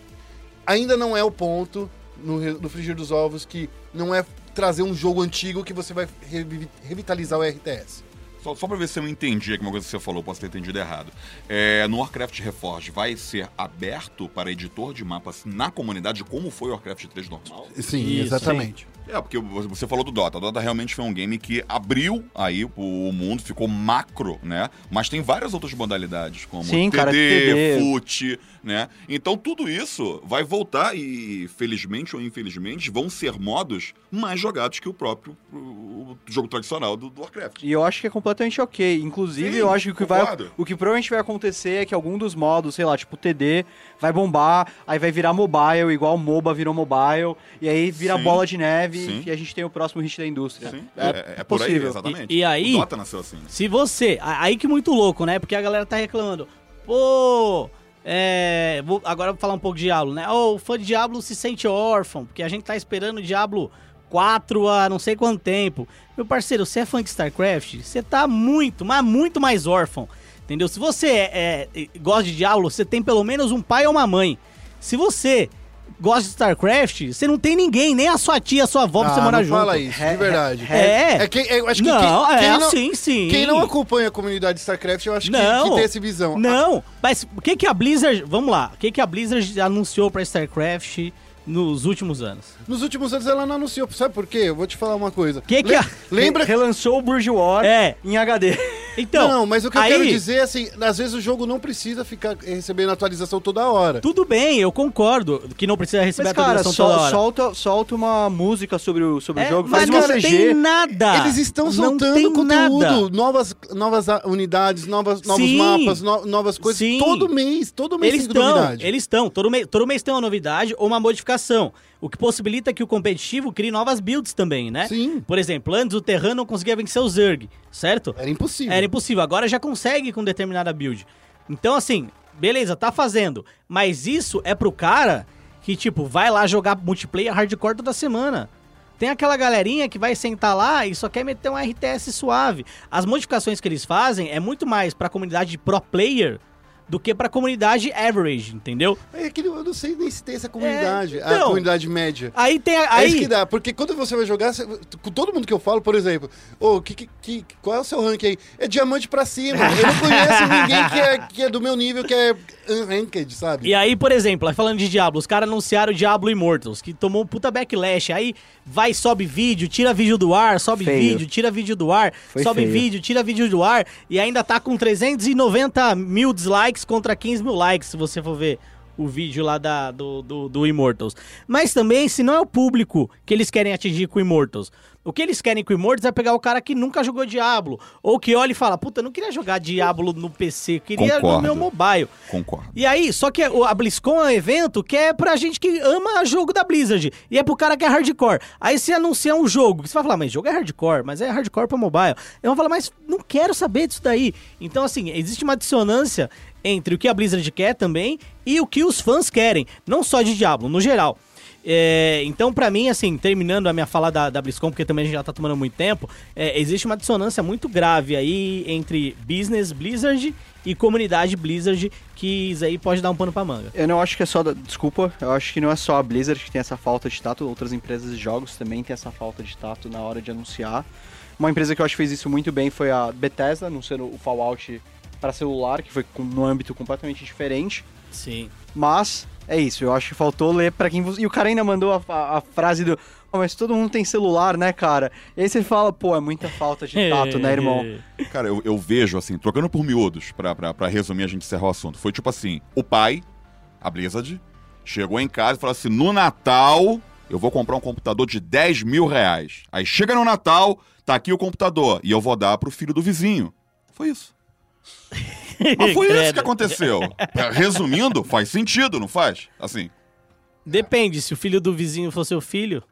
ainda não é o ponto no, no frigir dos ovos que não é trazer um jogo antigo que você vai revi- revitalizar o RTS. Só, só pra ver se eu entendi aqui uma coisa que você falou, posso ter entendido errado. É, no Warcraft Reforged vai ser aberto para editor de mapas na comunidade, como foi o Warcraft 3 normal? Sim, Isso, exatamente. É, porque você falou do Dota. O Dota realmente foi um game que abriu aí o mundo, ficou macro, né? Mas tem várias outras modalidades, como Sim, TD, cara, TD. FUT, né? Então tudo isso vai voltar e, felizmente ou infelizmente, vão ser modos mais jogados que o próprio o jogo tradicional do, do Warcraft. E eu acho que é completamente completamente ok. Inclusive, eu acho que o que, vai, o que provavelmente vai acontecer é que algum dos modos, sei lá, tipo TD, vai bombar, aí vai virar mobile, igual o MOBA virou mobile, e aí vira Sim. bola de neve Sim. e a gente tem o próximo hit da indústria. Sim, É, é, é por aí, possível. exatamente. E- e aí- O Dota nasceu assim. né? Se você. Aí que muito louco, né? Porque a galera tá reclamando. Pô. É. Vou, agora eu vou falar um pouco de Diablo, né? Ô, o fã de Diablo se sente órfão, porque a gente tá esperando o Diablo 4 há não sei quanto tempo. Meu parceiro, você é fã de StarCraft? Você tá muito, mas muito mais órfão. Entendeu? Se você é, é, gosta de Diablo, você tem pelo menos um pai ou uma mãe. Se você gosta de StarCraft, você não tem ninguém, nem a sua tia, a sua avó pra você Ah, morar não junto. fala isso, de verdade. É. É quem, eu acho que não, quem, é quem não, assim, sim. quem não acompanha a comunidade de StarCraft, eu acho que, Não. que tem essa visão. Não, mas o que que a Blizzard, vamos lá, o que que a Blizzard anunciou pra StarCraft nos últimos anos? Nos últimos anos ela não anunciou, sabe por quê? Eu vou te falar uma coisa. Que que Le- a- Lembra Relançou o War É. em HD. Então, não, mas o que eu aí, quero dizer é assim, às vezes o jogo não precisa ficar recebendo atualização toda hora. tudo bem, eu concordo que não precisa receber Mas, cara, atualização toda sol- hora. solta, solta uma música sobre o, sobre É, o jogo, mas faz não uma tem CG. nada. Eles estão soltando conteúdo, nada. novas, novas unidades, novas, novos Sim. mapas, no- novas coisas. Sim. Todo mês, todo mês Eles tem estão, novidade. eles estão. Todo, mês, todo mês tem uma novidade ou uma modificação. O que possibilita que o competitivo crie novas builds também, né? Sim, Por exemplo, antes o Terran não conseguia vencer o Zerg, certo? era impossível. Era impossível. Agora já consegue com determinada build. Então, assim, beleza, tá fazendo. Mas isso é pro cara que, tipo, vai lá jogar multiplayer hardcore toda semana. Tem aquela galerinha que vai sentar lá e só quer meter um RTS suave. As modificações que eles fazem é muito mais pra comunidade de pro player do que pra comunidade average, entendeu? É que eu não sei nem se tem essa comunidade, É, a então. comunidade média. Aí tem a- É aí isso que dá, porque quando você vai jogar, você- com todo mundo que eu falo, por exemplo, ô, que, que, que- qual é o seu rank aí? É diamante pra cima. Eu não conheço ninguém que é, que é do meu nível, que é unranked, sabe? E aí, por exemplo, falando de Diablo, os caras anunciaram o Diablo Immortals, que tomou um puta backlash. Aí vai, sobe vídeo, tira vídeo do ar, sobe Feio. vídeo, tira vídeo do ar, Foi sobe feio. vídeo, tira vídeo do ar, e ainda tá com 390 mil dislikes contra 15 mil likes, se você for ver o vídeo lá da, do, do, do Immortals. Mas também, se não é o público que eles querem atingir com o Immortals, o que eles querem com o Immortals é pegar o cara que nunca jogou Diablo, ou que olha e fala, puta, não queria jogar Diablo no PC, eu queria no Concordo. meu mobile. Concordo. E aí, só que o- a BlizzCon é um evento que é pra gente que ama jogo da Blizzard. E é pro cara que é hardcore. Aí você anuncia um jogo, que você vai falar, mas jogo é hardcore, mas é hardcore pra mobile. Eu vou falar, mas não quero saber disso daí. Então, assim, existe uma dissonância entre o que a Blizzard quer também e o que os fãs querem. Não só de Diablo, no geral. É, então, pra mim, assim, terminando a minha fala da, da BlizzCon, porque também a gente já tá tomando muito tempo, é, existe uma dissonância muito grave aí entre business Blizzard e comunidade Blizzard, que isso aí pode dar um pano pra manga. Eu não acho que é só da... Desculpa, eu acho que não é só a Blizzard que tem essa falta de tato, outras empresas de jogos também têm essa falta de tato na hora de anunciar. Uma empresa que eu acho que fez isso muito bem foi a Bethesda, anunciando o Fallout para celular, que foi com- num âmbito completamente diferente. Sim. Mas é isso, eu acho que faltou ler pra quem. você- E o cara ainda mandou a, a- a frase do. "Ah, mas todo mundo tem celular, né, cara? E aí você fala, pô, é muita falta de tato, né, [laughs] irmão? Cara, eu, eu vejo, assim, trocando por miúdos, pra, pra, pra resumir, a gente encerrar o assunto. Foi tipo assim: o pai, a Blizzard, chegou em casa e falou assim: no Natal, eu vou comprar um computador de 10 mil reais. Aí chega no Natal, tá aqui o computador, e eu vou dar pro filho do vizinho. Foi isso. Mas foi isso que aconteceu. Resumindo, faz sentido, não faz? Assim. Depende, se o filho do vizinho for seu filho.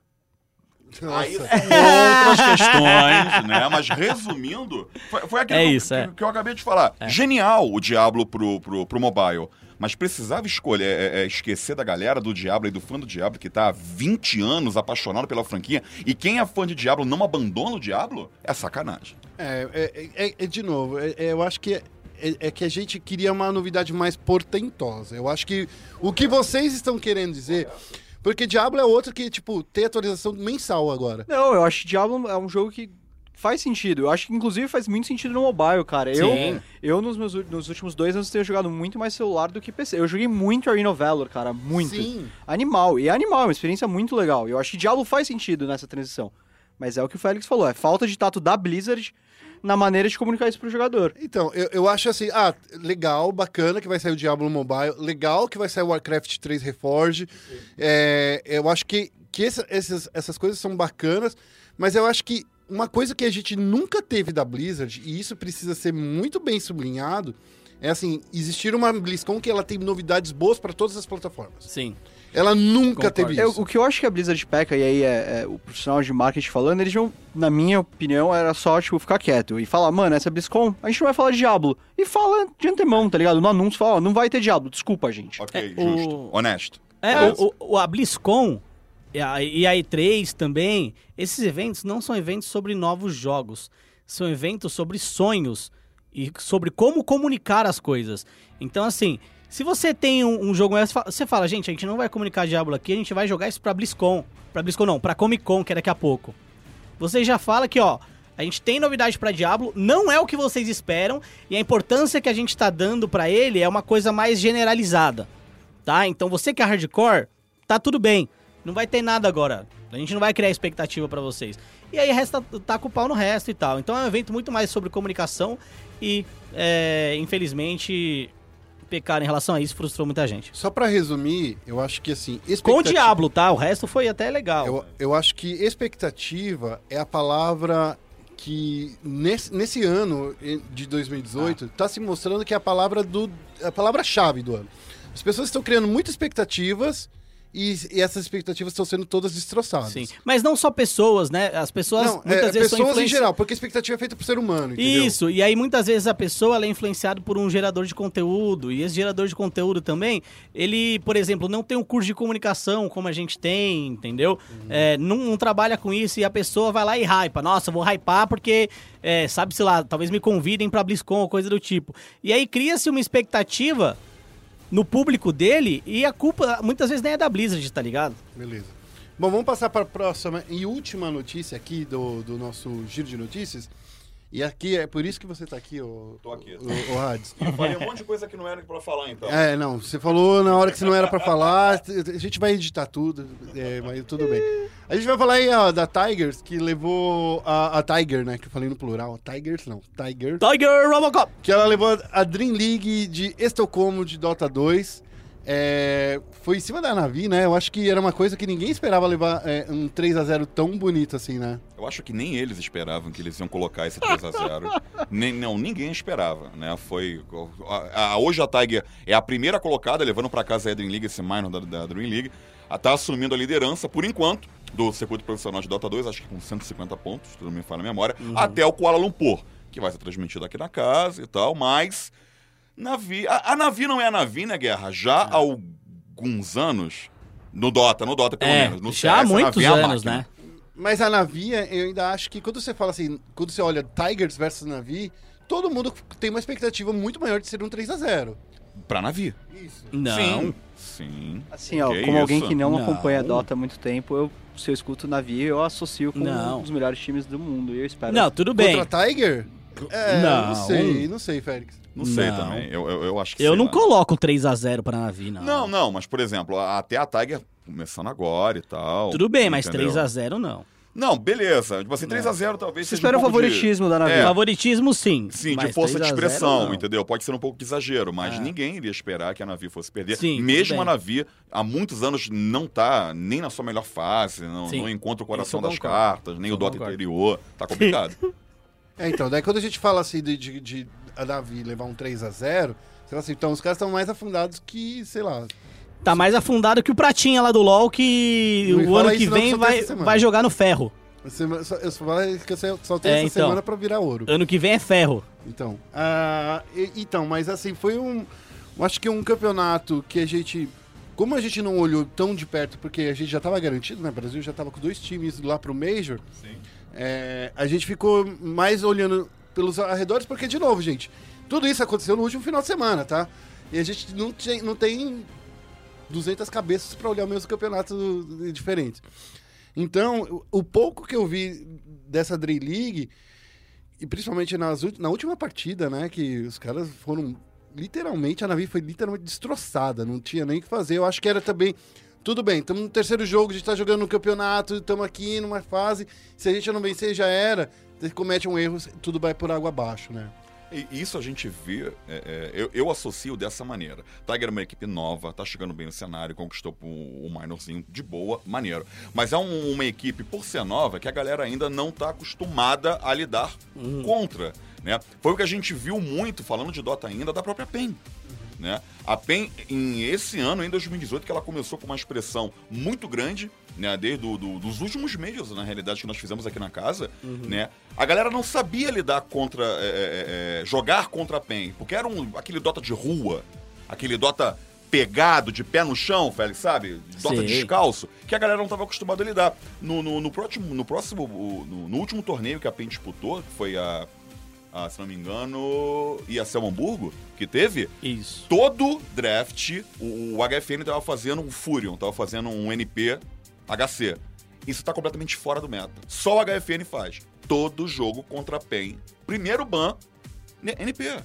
Aí são outras questões, né? Mas resumindo, foi, foi aquilo É que, isso, que- é. que eu acabei de falar. Genial o Diablo pro, pro, pro mobile. Mas precisava escolher, é, é, esquecer da galera do Diablo e do fã do Diablo que tá há 20 anos apaixonado pela franquia. E quem é fã de Diablo não abandona o Diablo? É sacanagem. É, é, é- é, de novo, é- é, eu acho que é, que a gente queria uma novidade mais portentosa. Eu acho que o que vocês estão querendo dizer. Porque Diablo é outro que, tipo, tem atualização mensal agora. Não, eu acho que Diablo é um jogo que faz sentido. Eu acho que, inclusive, faz muito sentido no mobile, cara. Eu, Sim. eu nos, meus, nos últimos dois anos, tenho jogado muito mais celular do que PC. Eu joguei muito Arena of Valor, cara. Muito. Sim. Animal. E é animal, é uma experiência muito legal. Eu acho que Diablo faz sentido nessa transição. Mas é o que o Félix falou, é falta de tato da Blizzard na maneira de comunicar isso pro jogador. Então, eu, eu acho assim, ah, legal, bacana que vai sair o Diablo Mobile, legal que vai sair o Warcraft 3 Reforged. É, eu acho que, que essa- essas, essas coisas são bacanas, mas eu acho que uma coisa que a gente nunca teve da Blizzard, e isso precisa ser muito bem sublinhado, é assim, existir uma BlizzCon que ela tem novidades boas para todas as plataformas. Sim. Ela nunca Concordo. teve Eu- isso. o que eu acho que a Blizzard peca, e aí é, é o profissional de marketing falando, eles vão, na minha opinião, era só, tipo, ficar quieto e falar, mano, essa BlizzCon, a gente não vai falar de Diablo. E fala de antemão, tá ligado? No anúncio, fala, ó, não vai ter Diablo, desculpa, gente. Ok, É, o- justo. Honesto. É, o, o- a BlizzCon e a, e a E3 também, esses eventos não são eventos sobre novos jogos, são eventos sobre sonhos e sobre como comunicar as coisas. Então, assim, se você tem um, um jogo, você fala, gente, a gente não vai comunicar Diablo aqui, a gente vai jogar isso pra BlizzCon. Pra BlizzCon não, pra Comic Con, que é daqui a pouco. Você já fala que, ó, a gente tem novidade pra Diablo, não é o que vocês esperam, e a importância que a gente tá dando pra ele é uma coisa mais generalizada tá? Então você que é hardcore, tá tudo bem. Não vai ter nada agora. A gente não vai criar expectativa pra vocês. E aí resta tá com o pau no resto e tal. Então é um evento muito mais sobre comunicação e, é, infelizmente, pecar em relação a isso frustrou muita gente. Só pra resumir, eu acho que assim. Com o expectativa- Diablo, tá? O resto foi até legal. Eu, eu acho que expectativa é a palavra que nesse, nesse ano de 2018 está se mostrando que é a palavra do a palavra-chave do ano. As pessoas estão criando muitas expectativas e, e essas expectativas estão sendo todas destroçadas. Sim. Mas não só pessoas, né? As pessoas Não, muitas é, vezes são pessoas em influenci- geral, porque a expectativa é feita por ser humano, entendeu? Isso, e aí muitas vezes a pessoa é influenciada por um gerador de conteúdo, e esse gerador de conteúdo também, ele, por exemplo, não tem um curso de comunicação como a gente tem, entendeu? É, não, não trabalha com isso e a pessoa vai lá e hypa. Nossa, vou hypar porque, é, sabe, sei lá, talvez me convidem pra BlizzCon ou coisa do tipo. E aí cria-se uma expectativa no público dele e a culpa muitas vezes nem é da Blizzard, tá ligado? Beleza. Bom, vamos passar para a próxima e última notícia aqui do, do nosso giro de notícias. E aqui é por isso que você tá aqui, ô, Tô aqui. ô, ô Hades. Eu falei um monte de coisa que não era pra falar, então. É, não, você falou na hora que não era pra falar, a gente vai editar tudo, é, mas tudo bem. A gente vai falar aí ó, da Tigers, que levou a, a Tiger, né, que eu falei no plural, Tigers não, Tiger, Tiger Robocop! que ela levou a Dream League de Estocolmo de Dota 2, é, foi em cima da Navi, né, eu acho que era uma coisa que ninguém esperava levar é, um 3x0 tão bonito assim, né. Eu acho que nem eles esperavam que eles iam colocar esse 3x0. [laughs] nem, não, ninguém esperava, né? Foi. a- a- hoje a Tiger é a primeira colocada, levando pra casa a Dream League, esse minor da, da Dream League. A tá assumindo a liderança, por enquanto, do circuito profissional de Dota 2, acho que com 150 pontos, tudo me fala a memória, até o Kuala Lumpur, que vai ser transmitido aqui na casa e tal, mas. Navi. A, a Navi não é a Navi, né, Guerra? Já há alguns anos. No Dota, no Dota pelo É, menos. No já há CS, a muitos Navi é a anos, máquina. né? Mas a Navi, eu ainda acho que quando você fala assim, quando você olha Tigers versus Navi, todo mundo tem uma expectativa muito maior de ser um 3x0. Pra Navi. Isso. Não. Sim. Sim. Assim, ó, Que como alguém que não, Não. acompanha Dota há muito tempo, eu, se eu escuto o Navi, eu associo com Não. um dos melhores times do mundo. E eu espero. Não, tudo bem. Contra Tiger? É, Não. não sei, não sei, Félix. Não sei Não. também. Eu, eu, eu acho que Eu sei não lá. coloco 3x0 pra Navi, não. Não, não, mas por exemplo, até a Tiger começando agora e tal. Tudo bem, mas entendeu? 3x0 não. Não, beleza. Tipo assim, 3x0 talvez Você espera um o pouco de- favoritismo da Navi. É. Favoritismo, sim. Sim, de mas força de 3 a 0 expressão, não. entendeu? Pode ser um pouco de exagero, mas É. ninguém iria esperar que a Navi fosse perder. Sim, Mesmo a Navi, há muitos anos, não tá nem na sua melhor fase, não, não encontra o coração eu das concordo. cartas, nem Isso o eu Dota concordo. interior. Tá complicado. [laughs] É, então, daí quando a gente fala assim de, de, de a Navi levar um 3x0, você fala assim, então os caras estão mais afundados que, sei lá. Tá mais afundado que o Pratinha lá do LoL, que o ano isso que não, vem vai, vai jogar no ferro. Sema- só- Eu só falo que eu só tenho É, essa então. semana pra virar ouro. Ano que vem é ferro. Então, ah, e- então, mas assim, foi um. Eu acho que um campeonato que a gente. Como a gente não olhou tão de perto, porque a gente já estava garantido, né? O Brasil já estava com dois times lá pro Major. É, a gente ficou mais olhando pelos arredores, porque, de novo, gente, tudo isso aconteceu no último final de semana, tá? E a gente não tem, não tem 200 cabeças para olhar o mesmo campeonato diferente. Então, o pouco que eu vi dessa Dream League, e principalmente nas, na última partida, né, que os caras foram literalmente, a Navi foi literalmente destroçada, não tinha nem o que fazer. Eu acho que era também, tudo bem, estamos no terceiro jogo, a gente tá jogando no campeonato, estamos aqui numa fase, se a gente não vencer já era, você comete um erro, tudo vai por água abaixo, né? E isso a gente vê, é, é, eu, eu associo dessa maneira. Tiger é uma equipe nova, tá chegando bem no cenário, conquistou o, o minorzinho de boa, maneiro. Mas é um- uma equipe, por ser nova, que a galera ainda não tá acostumada a lidar contra. Né? Foi o que a gente viu muito, falando de Dota ainda, da própria PEN. Né? A PEN, em esse ano, em 2018, que ela começou com uma expressão muito grande, né? Desde do, do- dos últimos meses, na realidade, que nós fizemos aqui na casa, né? A galera não sabia lidar contra. é, é, é, jogar contra a PEN, porque era um, aquele Dota de rua, aquele Dota pegado, de pé no chão, Félix, sabe? Dota Sei. descalço, que a galera não estava acostumada a lidar. No, no, no próximo, no, próximo no, no último torneio que a PEN disputou, que foi a, a, se não me engano, e a Selma Hamburgo, que teve, Isso. todo draft, o, o HFN tava fazendo um Furion, tava fazendo um NP HC. Isso tá completamente fora do meta. Só o HFN faz. Todo jogo contra a PEN. Primeiro ban, NP.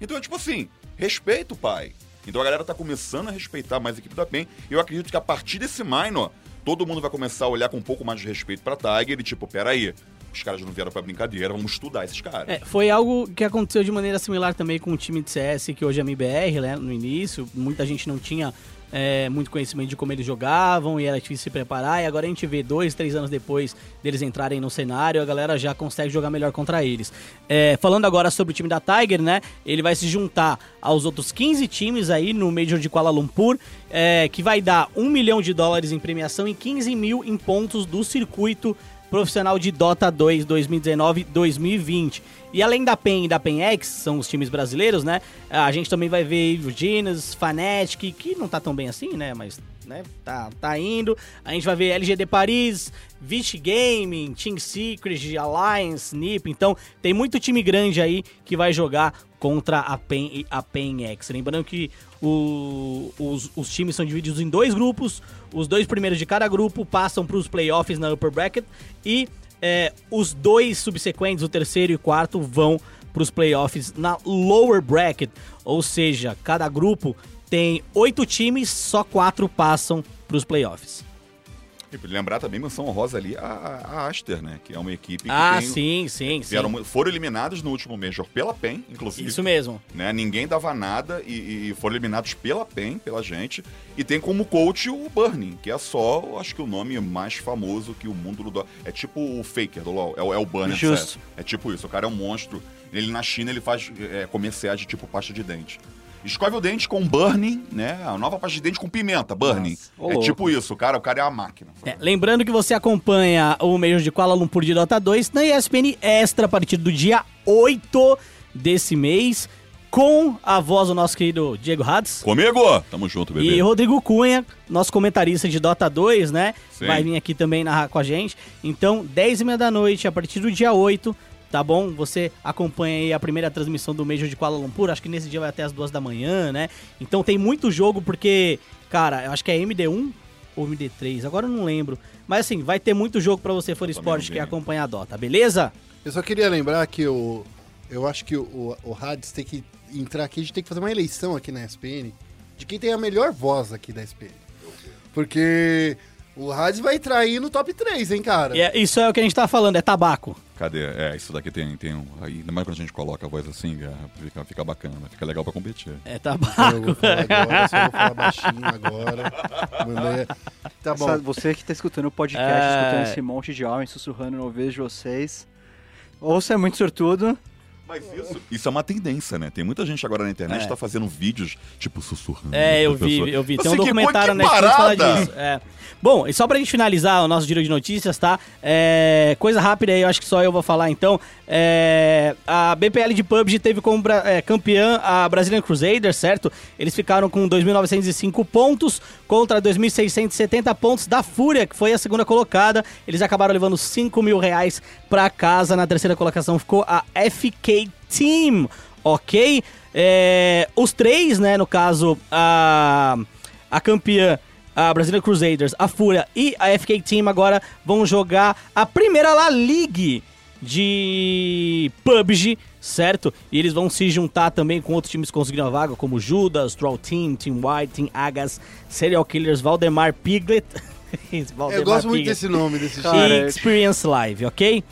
Então é tipo assim, respeito, pai. Então a galera tá começando a respeitar mais a equipe da PEN. E eu acredito que a partir desse minor, todo mundo vai começar a olhar com um pouco mais de respeito pra Tiger e tipo, peraí, os caras não vieram pra brincadeira, vamos estudar esses caras. É, foi algo que aconteceu de maneira similar também com o time de CS, que hoje é MBR, né, no início. Muita gente não tinha é, muito conhecimento de como eles jogavam e era difícil se preparar. E agora a gente vê dois, três anos depois deles entrarem no cenário, a galera já consegue jogar melhor contra eles. É, falando agora sobre o time da Tiger, né? Ele vai se juntar aos outros 15 times aí no Major de Kuala Lumpur, é, que vai dar 1 milhão de dólares em premiação e 15 mil em pontos do circuito profissional de Dota 2 2019-2020. E além da PEN e da PENX, são os times brasileiros, né? A gente também vai ver Evil Genius, Fnatic, que não tá tão bem assim, né? Mas né, tá, tá indo. A gente vai ver LGD Paris, Vici Gaming, Team Secret, Alliance, NiP. Então, tem muito time grande aí que vai jogar contra a PEN e a PENX. Lembrando que o- os, os times são divididos em dois grupos. Os dois primeiros de cada grupo passam para os playoffs na upper bracket e é, os dois subsequentes, o terceiro e o quarto, vão para os playoffs na lower bracket. Ou seja, cada grupo tem oito times, só quatro passam para os playoffs. E lembrar também, menção honrosa ali, a, a Aster, né? Que é uma equipe que Ah, tem... sim, sim, sim. Vieram mu- foram eliminados no último Major pela PEN, inclusive. Isso mesmo. Né? Ninguém dava nada e, e foram eliminados pela PEN, pela gente. E tem como coach o Burning, que é só, acho que o nome mais famoso que o mundo do. É tipo o Faker do LoL, é, o- é o Burning. Justo. CS. É tipo isso, o cara é um monstro. Ele na China ele faz é, comerciais de tipo pasta de dente. Escove o dente com Burning, né? A nova pasta de dente com pimenta, Burning. Ô, é tipo isso, cara, o cara é uma máquina. É, lembrando que você acompanha o Major de Kuala Lumpur de Dota 2 na ESPN Extra a partir do dia 8 desse mês, com a voz do nosso querido Diego Hades. Comigo! Tamo junto, bebê. E Rodrigo Cunha, nosso comentarista de Dota 2, né? Sim. Vai vir aqui também narrar com a gente. Então, 10 e meia da noite, a partir do dia 8, tá bom? Você acompanha aí a primeira transmissão do Major de Kuala Lumpur. Acho que nesse dia vai até as duas da manhã, né? Então tem muito jogo, porque, cara, eu acho que é MD1 ou MD3, agora eu não lembro. Mas assim, vai ter muito jogo pra você for esporte que acompanha a Dota, beleza? Eu só queria lembrar que o, eu acho que o, o, o Hades tem que entrar aqui, a gente tem que fazer uma eleição aqui na SPN de quem tem a melhor voz aqui da SPN. Porque o Hades vai entrar aí no top 3, hein, cara? E é- isso é o que a gente tá falando, é tabaco. Cadê? É, isso daqui tem, tem um. Aí, ainda mais quando a gente coloca a voz assim, é, fica, fica bacana, fica legal pra competir. É Eu tabaco. vou falar agora, só vou falar baixinho agora. Mandei- Tá bom. Essa- você que tá escutando o podcast, É. escutando esse monte de homens sussurrando no ouvido de vocês. Ou você é muito sortudo, Mas isso, isso é uma tendência, né? Tem muita gente agora na internet É. que tá fazendo vídeos, tipo, sussurrando. É, eu vi, eu vi. Tem Assim, um documentário na Netflix que fala disso. É. Bom, e só pra gente finalizar o nosso giro de notícias, tá? É, coisa rápida aí, eu acho que só eu vou falar então. É, a BPL de PUBG teve como é, campeã a Brazilian Crusaders, certo? Eles ficaram com 2.905 pontos contra 2.670 pontos da Fúria, que foi a segunda colocada. Eles acabaram levando 5 mil reais pra casa. Na terceira colocação ficou a FK Team, ok? É, os três, né, no caso, a, a campeã, a Brazilian Crusaders, a Fúria e a FK Team agora vão jogar a primeira La Ligue de PUBG, certo? E eles vão se juntar também com outros times que conseguiram a vaga, como Judas, Troll Team, Team White, Team Agas, Serial Killers, Valdemar Piglet. Valdemar [laughs] Eu gosto muito Piglet. desse nome, desse Cara. E Experience Live, ok?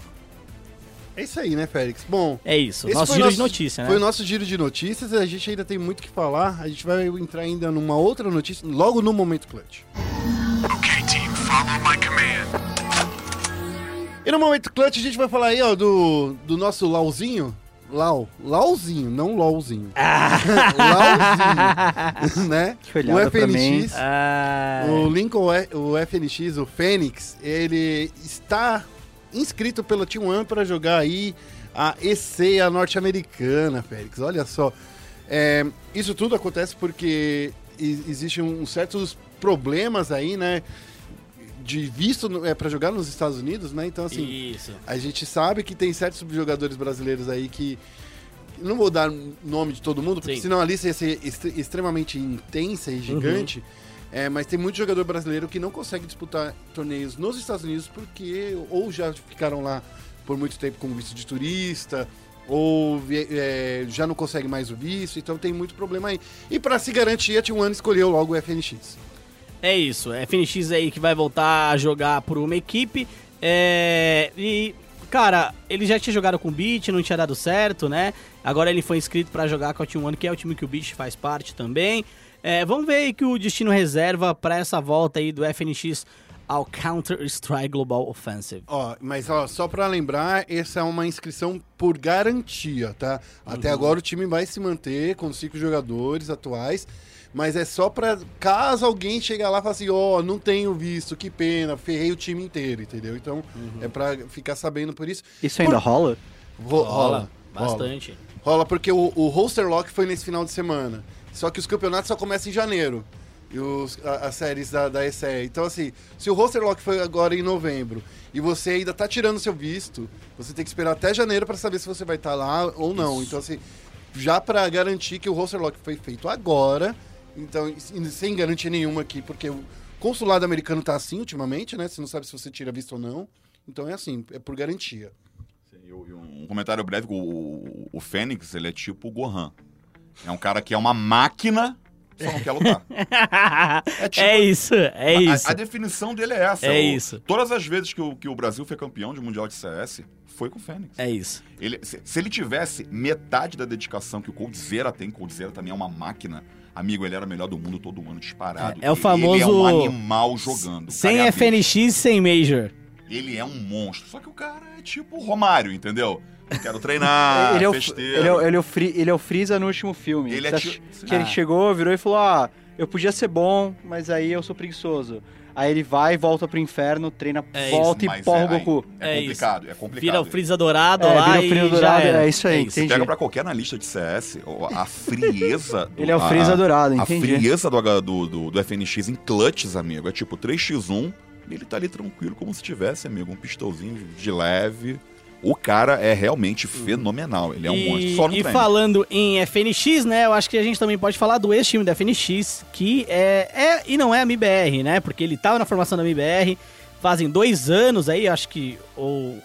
É isso aí, né, Félix? Bom, É isso, nosso giro nosso- de notícia, né? Foi o nosso giro de notícias. A gente ainda tem muito o que falar. A gente vai entrar ainda numa outra notícia logo no Momento Clutch. Okay, team, follow my command. E no Momento Clutch a gente vai falar aí, ó, do, do nosso Lauzinho. Lau. Lauzinho, não LOLzinho. [laughs] Lauzinho. né? [laughs] O. FNX. Ah, O Lincoln, o FNX, o Fênix, ele está inscrito pela T1 para jogar aí a ECEA norte-americana, Félix. Olha só. É, isso tudo acontece porque existem uns certos problemas aí, né? De visto é, para jogar nos Estados Unidos, né? Então, assim, Isso. a gente sabe que tem certos jogadores brasileiros aí que. Não vou dar nome de todo mundo, porque Sim. senão a lista ia ser extre- extremamente intensa e gigante. É, mas tem muito jogador brasileiro que não consegue disputar torneios nos Estados Unidos porque ou já ficaram lá por muito tempo com visto de turista, ou é, já não consegue mais o visto, então tem muito problema aí. E para se garantir, a T1 escolheu logo o FNX. É isso, é FNX aí que vai voltar a jogar por uma equipe. É, e, cara, ele já tinha jogado com o Beat, não tinha dado certo, né? Agora ele foi inscrito pra jogar com a T1, que é o time que o Beat faz parte também. É, vamos ver aí que o destino reserva pra essa volta aí do FNX ao Counter-Strike Global Offensive. Ó, mas ó, só pra lembrar, essa é uma inscrição por garantia, tá? Até Uhum. agora o time vai se manter com cinco jogadores atuais, mas é só pra caso alguém chegar lá e falar assim, ó, não tenho visto, que pena, ferrei o time inteiro, entendeu? Então Uhum. é pra ficar sabendo por isso. Isso ainda rola? Ro- rola, bastante. Rola, porque o, o roster lock foi nesse final de semana. Só que os campeonatos só começam em janeiro. E os, a- as séries da, da. Então, assim, se o roster lock foi agora em novembro e você ainda tá tirando seu visto, você tem que esperar até janeiro para saber se você vai estar lá ou não. Então, assim, já para garantir que o roster lock foi feito agora, então, sem garantia nenhuma aqui, porque o consulado americano tá assim ultimamente, né? Você não sabe se você tira visto ou não. Então é assim, é por garantia. E um comentário breve: o, o, o Fênix, ele é tipo o Gohan. É um cara que é uma máquina, só não quer lutar. [laughs] É, tipo- isso, é A- isso. A, definição dele é essa. É O- isso. Todas as vezes que o, que o Brasil foi campeão de Mundial de CS, foi com o Fênix. É isso. Ele, se, se ele tivesse metade da dedicação que o Coldzera tem, Coldzera também é uma máquina. Amigo, ele era o melhor do mundo todo ano disparado. É- é o famoso- Ele é um animal jogando. Sem é a FNX, sem Major. Ele é um monstro. Só que o cara é tipo Romário, entendeu? Quero treinar, ele, é o, festeiro. ele, é, o- ele, é o Fri- ele é o Freeza no último filme. Ele é ti- que ele Ah. chegou, virou e falou: Ah, eu podia ser bom, mas aí eu sou preguiçoso. Aí ele vai, volta pro inferno, treina, É volta Mas e porra é, o Goku. É, É complicado, é complicado. Vira o Freeza dourado É, lá vira o e Freeza já dourado, era. é isso aí, isso. entendi. Pega pra qualquer analista de CS, a frieza. [laughs] do- Ele é o a- Freeza dourado, A entendi. frieza do, H- do, do, do FNX em clutches, amigo, é tipo 3x1, e ele tá ali tranquilo, como se tivesse, amigo, um pistolzinho de leve. O cara é realmente fenomenal, ele é um e, monstro. Só no e treino. falando em FNX, né? Eu acho que a gente também pode falar do ex-time da FNX, que é, é e não é a MBR, né? Porque ele tava na formação da MBR fazem dois anos aí, acho que. Ou.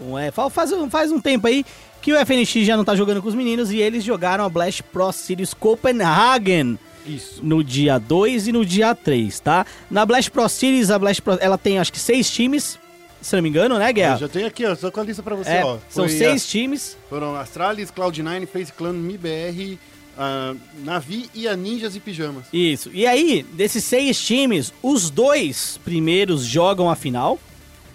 ou é, fa- faz, um- faz um tempo aí que o FNX já não tá jogando com os meninos e eles jogaram a Blast Pro Series Copenhagen. Isso. no dia 2 e no dia 3, tá? Na Blast Pro Series, a Blast Pro, ela tem acho que seis times, se não me engano, né, Eu Guerra? já tenho aqui, ó, só com a lista pra você, É, ó. são Foi seis a- times. foram Astralis, Cloud9, Face Clan, MIBR, a Navi e a Ninjas e Pijamas. Isso. E aí, desses seis times, os dois primeiros jogam a final.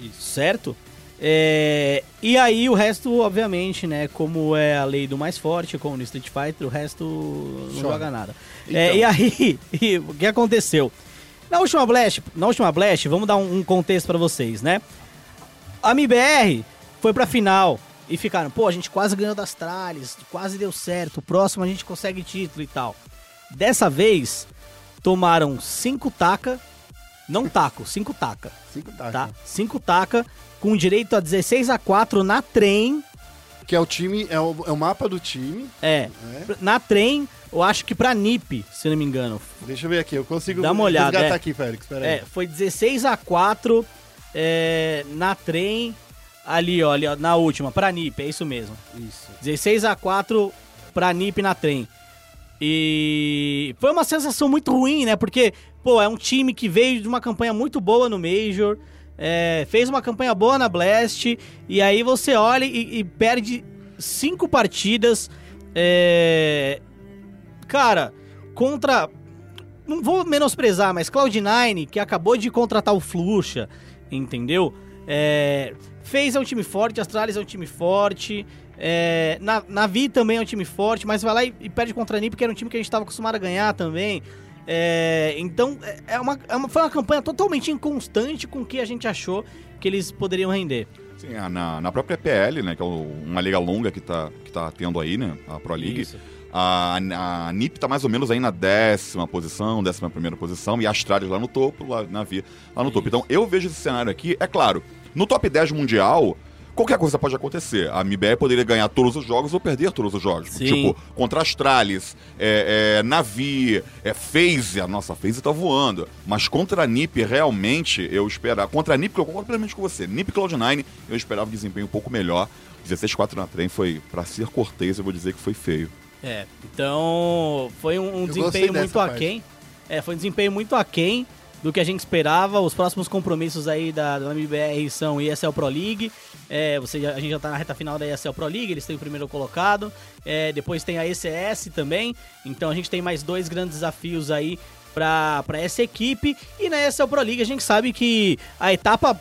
Isso. Certo? É, e aí o resto, obviamente, né? Como é a lei do mais forte, como no Street Fighter, o resto não Chora. joga nada. Então. É, e aí, [laughs] e o que aconteceu? Na última Blast, na última Blast, vamos dar um, um contexto pra vocês, né? A MBR foi pra final e ficaram, pô, a gente quase ganhou das Trales, quase deu certo, o próximo a gente consegue título e tal. Dessa vez, tomaram cinco taca, não taco, cinco taca, Cinco tá, tá? Cinco taca, com direito a 16 a 4 na trem, Que é o time, é o, é o mapa do time. é, né? na trem, eu acho que pra NIP, se não me engano. Deixa eu ver aqui, eu consigo Dá uma olhada, resgatar é. aqui, Félix, pera É, aí. foi 16 a 4 é, na trem, ali, ó, ali, ó, na última, pra NIP, é isso mesmo. Isso. 16 a 4 pra NIP na trem. E foi uma sensação muito ruim, né? Porque, pô, é um time que veio de uma campanha muito boa no Major, é, fez uma campanha boa na Blast, e aí você olha e, e perde cinco partidas. é, cara, contra. Não vou menosprezar, mas Cloud9, que acabou de contratar o Fluxa, entendeu? É, fez é um time forte, Astralis é um time forte. É, Na- Navi também é um time forte, mas vai lá e, e perde contra a NiP, que era um time que a gente estava acostumado a ganhar também. É, então, é- é uma, é uma- foi uma campanha totalmente inconstante com o que a gente achou que eles poderiam render. Sim, na, na própria PL, né, que é uma liga longa que tá, que tá tendo aí, né, a Pro League, Isso. A, a NiP tá mais ou menos aí na décima posição, décima primeira posição, e a Astralis lá no topo, lá, Navi lá no topo. Então eu vejo esse cenário aqui, é claro, no top 10 mundial, qualquer coisa pode acontecer. A MBR poderia ganhar todos os jogos ou perder todos os jogos. Sim. Tipo, contra Astralis, é, é, Navi, é, FaZe, a nossa FaZe tá voando. Mas contra a NiP, realmente, eu esperava. Contra a NiP, que eu concordo plenamente com você. NiP Cloud9, eu esperava um desempenho um pouco melhor. 16-4 na trem foi, pra ser cortês, eu vou dizer que foi feio. É, então foi um, um desempenho muito parte. aquém. É, foi um desempenho muito aquém do que a gente esperava. Os próximos compromissos aí da, da MBR são ESL Pro League. É, você a gente já tá na reta final da ESL Pro League, eles têm o primeiro colocado. É, depois tem a ECS também. Então a gente tem mais dois grandes desafios aí pra, pra essa equipe. E na ESL Pro League a gente sabe que a etapa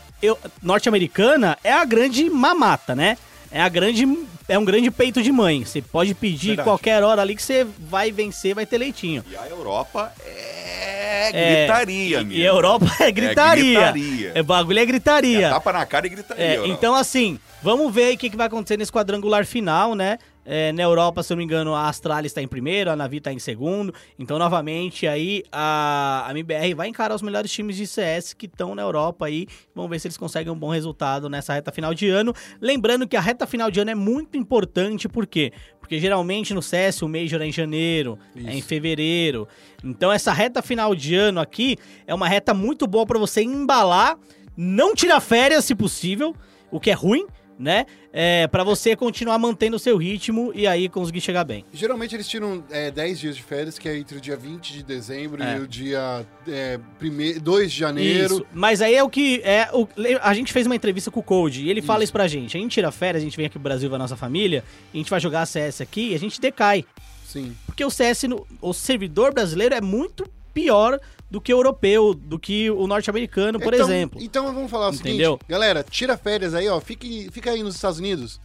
norte-americana é a grande mamata, né? É a grande. É um grande peito de mãe. Você pode pedir Verdade. qualquer hora ali que você vai vencer, vai ter leitinho. E a Europa é, É, gritaria, E amigo. a Europa é gritaria. gritaria. É bagulho é gritaria. É tapa na cara e gritaria. É, então, assim, vamos ver aí o que, que vai acontecer nesse quadrangular final, né? É, na Europa, se eu não me engano, a Astralis está em primeiro, a Navi está em segundo. Então, novamente, aí a, a MBR vai encarar os melhores times de CS que estão na Europa aí. Vamos ver se eles conseguem um bom resultado nessa reta final de ano. Lembrando que a reta final de ano é muito importante, por quê? Porque geralmente no CS o Major é em janeiro, é em fevereiro. Então, essa reta final de ano aqui é uma reta muito boa para você embalar, não tirar férias se possível, o que é ruim, né? É, para você continuar mantendo o seu ritmo e aí conseguir chegar bem. Geralmente eles tiram é, 10 dias de férias, que é entre o dia 20 de dezembro É. e o dia é, prime... 2 de janeiro. Isso. Mas aí é o que é o, a gente fez uma entrevista com o Code e ele fala isso pra gente. A gente tira férias, a gente vem aqui pro Brasil com a nossa família, a gente vai jogar a CS aqui e a gente decai. Sim. Porque o CS, no- o servidor brasileiro é muito pior do que o europeu, do que o norte-americano, por Então- exemplo. Então vamos falar o Entendeu? seguinte, galera, tira férias aí, ó, fique, fica aí nos Estados Unidos.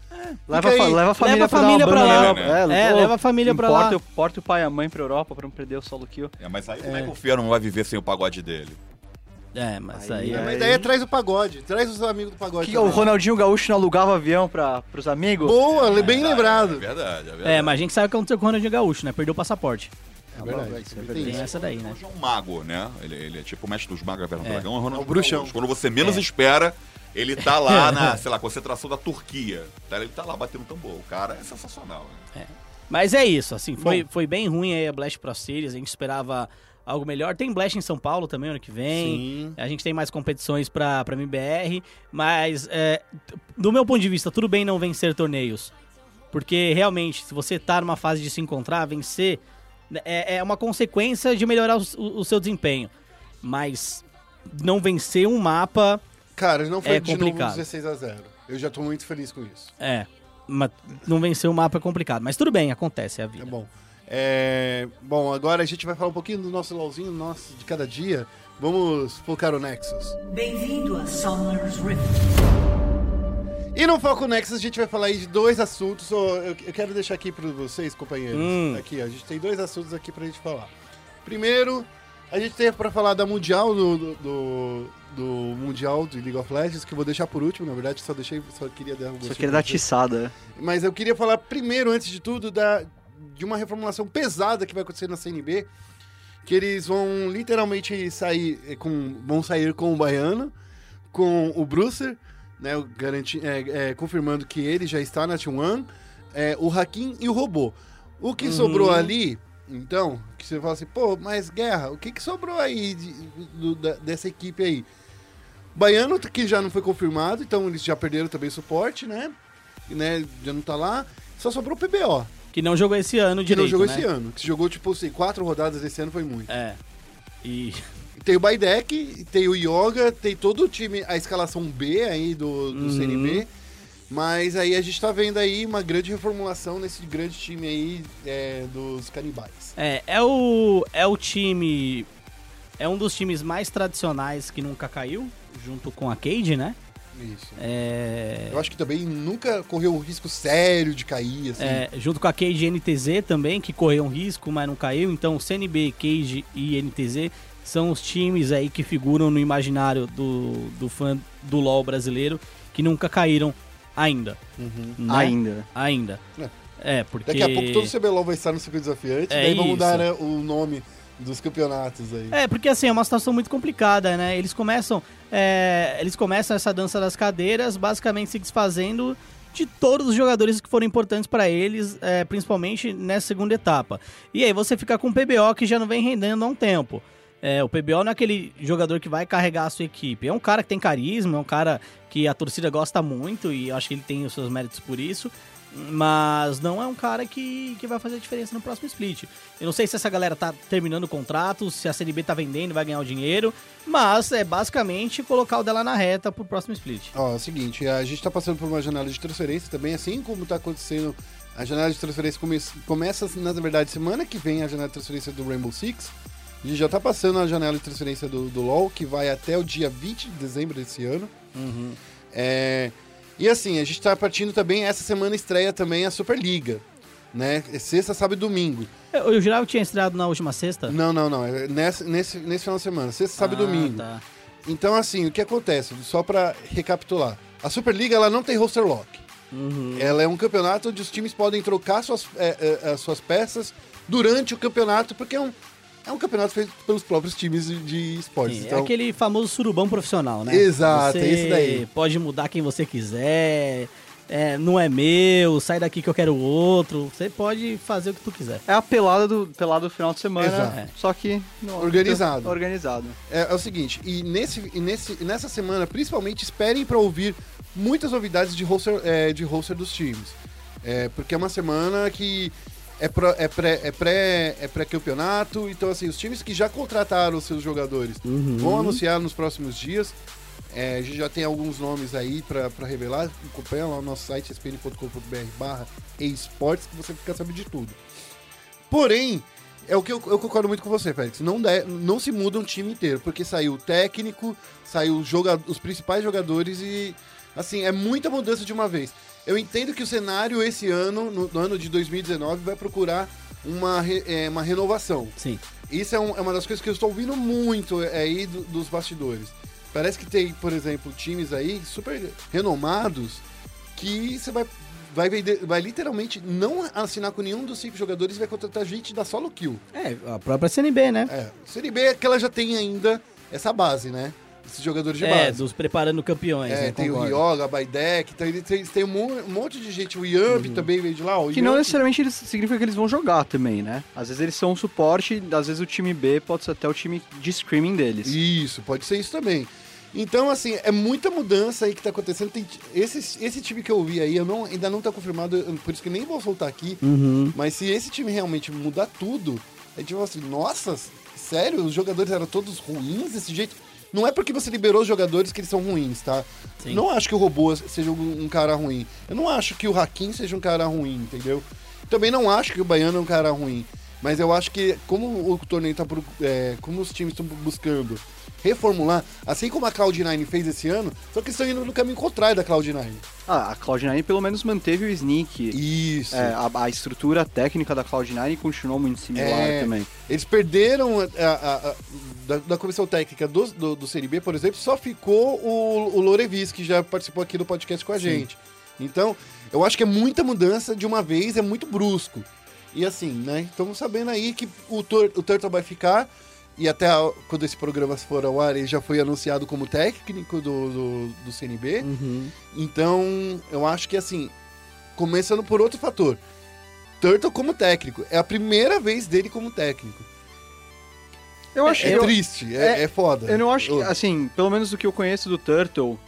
Leva, Fica a aí. leva a família Leva a pra família pra lá. Europa. É, pô, leva a família pra lá. importa, o- Porta o pai e a mãe pra Europa pra não perder o solo kill. É, mas aí como é que o Fiero não vai viver sem o pagode dele? É, mas Aí aí. é- É, mas daí é traz o pagode, traz os amigos do pagode. Que o. Ronaldinho Gaúcho não alugava avião pra, pros amigos? Boa, bem É lembrado. verdade, é verdade. É, mas a gente sabe o que aconteceu com o Ronaldinho Gaúcho, né? Perdeu o passaporte. É verdade. É verdade. tem essa daí, né? Hoje é um mago, né? Ele, ele é tipo o mestre dos magos da Caverna do É. Dragão, é o É bruxão. Quando você menos espera, ele tá lá [laughs] na, sei lá, concentração da Turquia. Tá? Ele tá lá batendo tambor. O cara é sensacional. Né? Mas é isso, assim, foi, foi bem ruim aí a Blast Pro Series, a gente esperava algo melhor. Tem Blast em São Paulo também ano que vem. Sim. A gente tem mais competições pra, pra MBR, mas é, do meu ponto de vista, tudo bem não vencer torneios. Porque realmente, se você tá numa fase de se encontrar, vencer é, é uma consequência de melhorar o, o- seu desempenho. Mas não vencer um mapa Cara, não foi É de complicado. novo 16 a 0 Eu já tô muito feliz com isso. é. ma- não vencer um mapa é complicado. Mas tudo bem, acontece, é a É vida. bom. É, bom, agora a gente vai falar um pouquinho do nosso LOLzinho nosso de cada dia. Vamos focar o Nexus. Bem-vindo a Summer's Rift. E no Foco Nexus a gente vai falar aí de dois assuntos. Eu, eu quero deixar aqui para vocês, companheiros. Hum. Aqui, ó, a gente tem dois assuntos aqui pra gente falar. Primeiro, a gente tem pra falar da Mundial, do, do, do- do Mundial de League of Legends, que eu vou deixar por último, na verdade, só deixei, só queria dar um Só queria dar tiçada. Mas eu queria falar primeiro, antes de tudo, da, de uma reformulação pesada que vai acontecer na CNB. Que eles vão literalmente sair eh, com. vão sair com o Baiano, com o Brucer, né? Garanti, é, é, confirmando que ele já está na T1, é, o Hakim e o robô. O que sobrou ali, então, que você fala assim, pô, mas guerra, o que, que sobrou aí de- do- da- dessa equipe aí? Baiano, que já não foi confirmado, então eles já perderam também suporte, né? né? Já não tá lá. Só sobrou o PBO, Que não jogou esse ano que direito, não jogou né? esse ano. Que jogou, tipo assim, quatro rodadas esse ano foi muito. É. E Tem o Baidek, tem o Yoga, tem todo o time, a escalação B aí do, do Uhum. CNB. Mas aí a gente tá vendo aí uma grande reformulação nesse grande time aí é, dos canibais. É, é o, é o time. É um dos times mais tradicionais que nunca caiu, junto com a Cade, né? Isso. É, Eu acho que também nunca correu um risco sério de cair, assim. é, junto com a Cade e NTZ também, que correu um risco, mas não caiu. Então, CNB, Cage e NTZ são os times aí que figuram no imaginário do, do fã do LoL brasileiro, que nunca caíram ainda. Uhum. né? Ainda. Ainda. É. É, porque... Daqui a pouco todo o CBLOL vai estar no circuito desafiante, É daí vão mudar né, o nome dos campeonatos aí. É, porque assim, é uma situação muito complicada, né? Eles começam, é, eles começam essa dança das cadeiras, basicamente se desfazendo de todos os jogadores que foram importantes pra eles, é, principalmente nessa segunda etapa. E aí você fica com o PBO que já não vem rendendo há um tempo. É, o PBO não é aquele jogador que vai carregar a sua equipe. É um cara que tem carisma, é um cara que a torcida gosta muito e eu acho que ele tem os seus méritos por isso. Mas não é um cara que, que vai fazer a diferença no próximo split. Eu não sei se essa galera tá terminando o contrato, se a CNB tá vendendo vai ganhar o dinheiro, mas é basicamente colocar o dela na reta pro próximo split. Ó, é o seguinte, a gente tá passando por uma janela de transferência também, assim como tá acontecendo. A janela de transferência come- começa, na verdade, semana que vem a janela de transferência do Rainbow Six. A gente já tá passando a janela de transferência do, do LoL, que vai até o dia 20 de dezembro desse ano. É, e assim, a gente tá partindo também, essa semana estreia também a Superliga. Né? É Sexta, sábado e domingo. Eu, eu jurava que tinha estreado na última sexta. Não, não, não. É nesse, nesse, nesse final de semana. Sexta, sábado e Ah, domingo. tá. Então, assim, o que acontece? Só pra recapitular. A Superliga, ela não tem roster lock. Uhum. Ela é um campeonato onde os times podem trocar suas, é, é, as suas peças durante o campeonato, porque é um, é um campeonato feito pelos próprios times de, esportes. Sim, então, É aquele famoso surubão profissional, né? Exato, Você esse daí. Pode mudar quem você quiser. é, não é meu, sai daqui que eu quero outro. Você pode fazer o que tu quiser. É a pelada do, pelada do final de semana, Exato. só que... no- Organizado. Organizado. é, é o seguinte, e, nesse, e nesse, nessa semana, principalmente, esperem para ouvir muitas novidades de roster, é, de roster dos times. É, porque é uma semana que é pró- é pré- é pré- é pré-campeonato, então assim, os times que já contrataram os seus jogadores vão anunciar nos próximos dias. É, a gente já tem alguns nomes aí pra revelar. Acompanha lá o nosso site spn.com.br barra esportes que você fica sabendo de tudo. Porém, é o que eu, eu concordo muito com você, Félix. Não, dá- não se muda um time inteiro, porque saiu o técnico, saiu joga, os principais jogadores e, assim, é muita mudança de uma vez. Eu entendo que o cenário esse ano, no, no ano de 2019, vai procurar uma, re- é, uma renovação. Sim. Isso é, um- é uma das coisas que eu estou ouvindo muito é, aí do- dos bastidores. Parece que tem, por exemplo, times aí super renomados que você vai, vai, vender- vai literalmente não assinar com nenhum dos cinco jogadores e vai contratar gente da solo kill. É, a própria CNB, né? É, Série B é que ela já tem ainda essa base, né? Esses jogadores de É, base. dos preparando campeões, É, né? tem Concordo. o Ryoga, a Baidek, então ele tem, tem um mon- monte de gente. O Yamp Uhum. também veio de lá. O Que não Yamp- necessariamente eles- significa que eles vão jogar também, né? Às vezes eles são um suporte, às vezes o time B pode ser até o time de screaming deles. Isso, pode ser isso também. Então, assim, é muita mudança aí que tá acontecendo. Tem, esse, esse time que eu vi aí, eu não, ainda não tá confirmado, por isso que nem vou soltar aqui. Uhum. Mas se esse time realmente mudar tudo, é tipo assim, nossa, sério, os jogadores eram todos ruins desse jeito? Não é porque você liberou os jogadores que eles são ruins, tá? Sim. Não acho que o robô seja um cara ruim. Eu não acho que o Hakim seja um cara ruim, entendeu? Também não acho que o Baiano é um cara ruim. Mas eu acho que, como o torneio tá. é, como os times estão buscando reformular, assim como a Cloud9 fez esse ano, só que estão indo no caminho contrário da Cloud9. Ah, a Cloud9 pelo menos manteve o sneak. Isso. É, a, a estrutura técnica da Cloud9 continuou muito similar É, também. Eles perderam a, a- da, da comissão técnica do, do, do por exemplo, só ficou o, o Lorevis, que já participou aqui do podcast com a gente. Então, eu acho que é muita mudança de uma vez, é muito brusco. E assim, né? Estamos sabendo aí que o, Tur o Turtle vai ficar, e até a- quando esse programa for ao ar, ele já foi anunciado como técnico do, do, do CNB. Uhum. Então, eu acho que assim, começando por outro fator. Turtle como técnico. É a primeira vez dele como técnico. Eu acho É eu, triste, é, é- é foda. eu não acho que, assim, pelo menos do que eu conheço do Turtle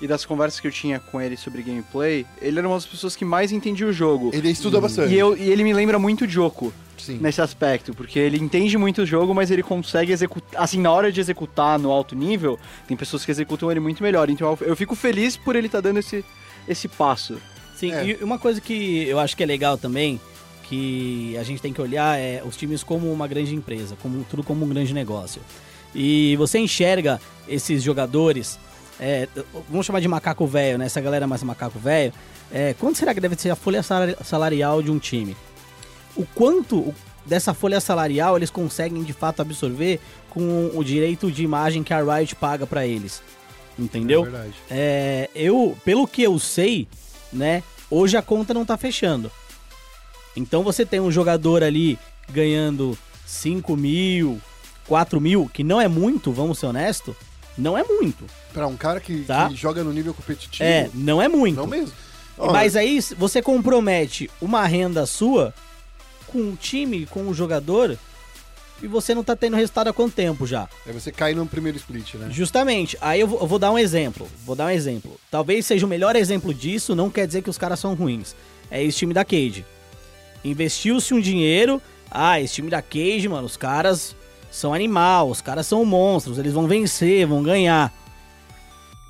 e das conversas que eu tinha com ele sobre gameplay, ele era uma das pessoas que mais entendia o jogo. Ele estuda bastante. E, eu, e ele me lembra muito o Joko. Sim. nesse aspecto, porque ele entende muito o jogo, mas ele consegue executar, assim, na hora de executar no alto nível, tem pessoas que executam ele muito melhor. Então eu, fico feliz por ele estar dando esse, esse passo. Sim, É. e uma coisa que eu acho que é legal também, que a gente tem que olhar é os times como uma grande empresa, como tudo como um grande negócio. E você enxerga esses jogadores, é, vamos chamar de macaco velho, né? Essa galera mais macaco velho. É, quanto será que deve ser a folha salari- salarial de um time? O quanto dessa folha salarial eles conseguem de fato absorver com o direito de imagem que a Riot paga pra eles? Entendeu? É. É, eu, pelo que eu sei, né, hoje a conta não tá fechando. Então você tem um jogador ali ganhando 5 mil, 4 mil, que não é muito, vamos ser honestos, não é muito. Pra um cara que, Tá. que joga no nível competitivo, É, não é muito. não mesmo. Ó, Mas aí você compromete uma renda sua com o time, com o jogador, e você não tá tendo resultado há quanto tempo já? Aí você cai no primeiro split, né? Justamente. Aí eu vou, eu vou dar um exemplo. Vou dar um exemplo. Talvez seja o melhor exemplo disso, não quer dizer que os caras são ruins. É esse time da Cade. Investiu-se um dinheiro. Ah, esse time da Cade, mano, os caras são animal, os caras são monstros, eles vão vencer, vão ganhar.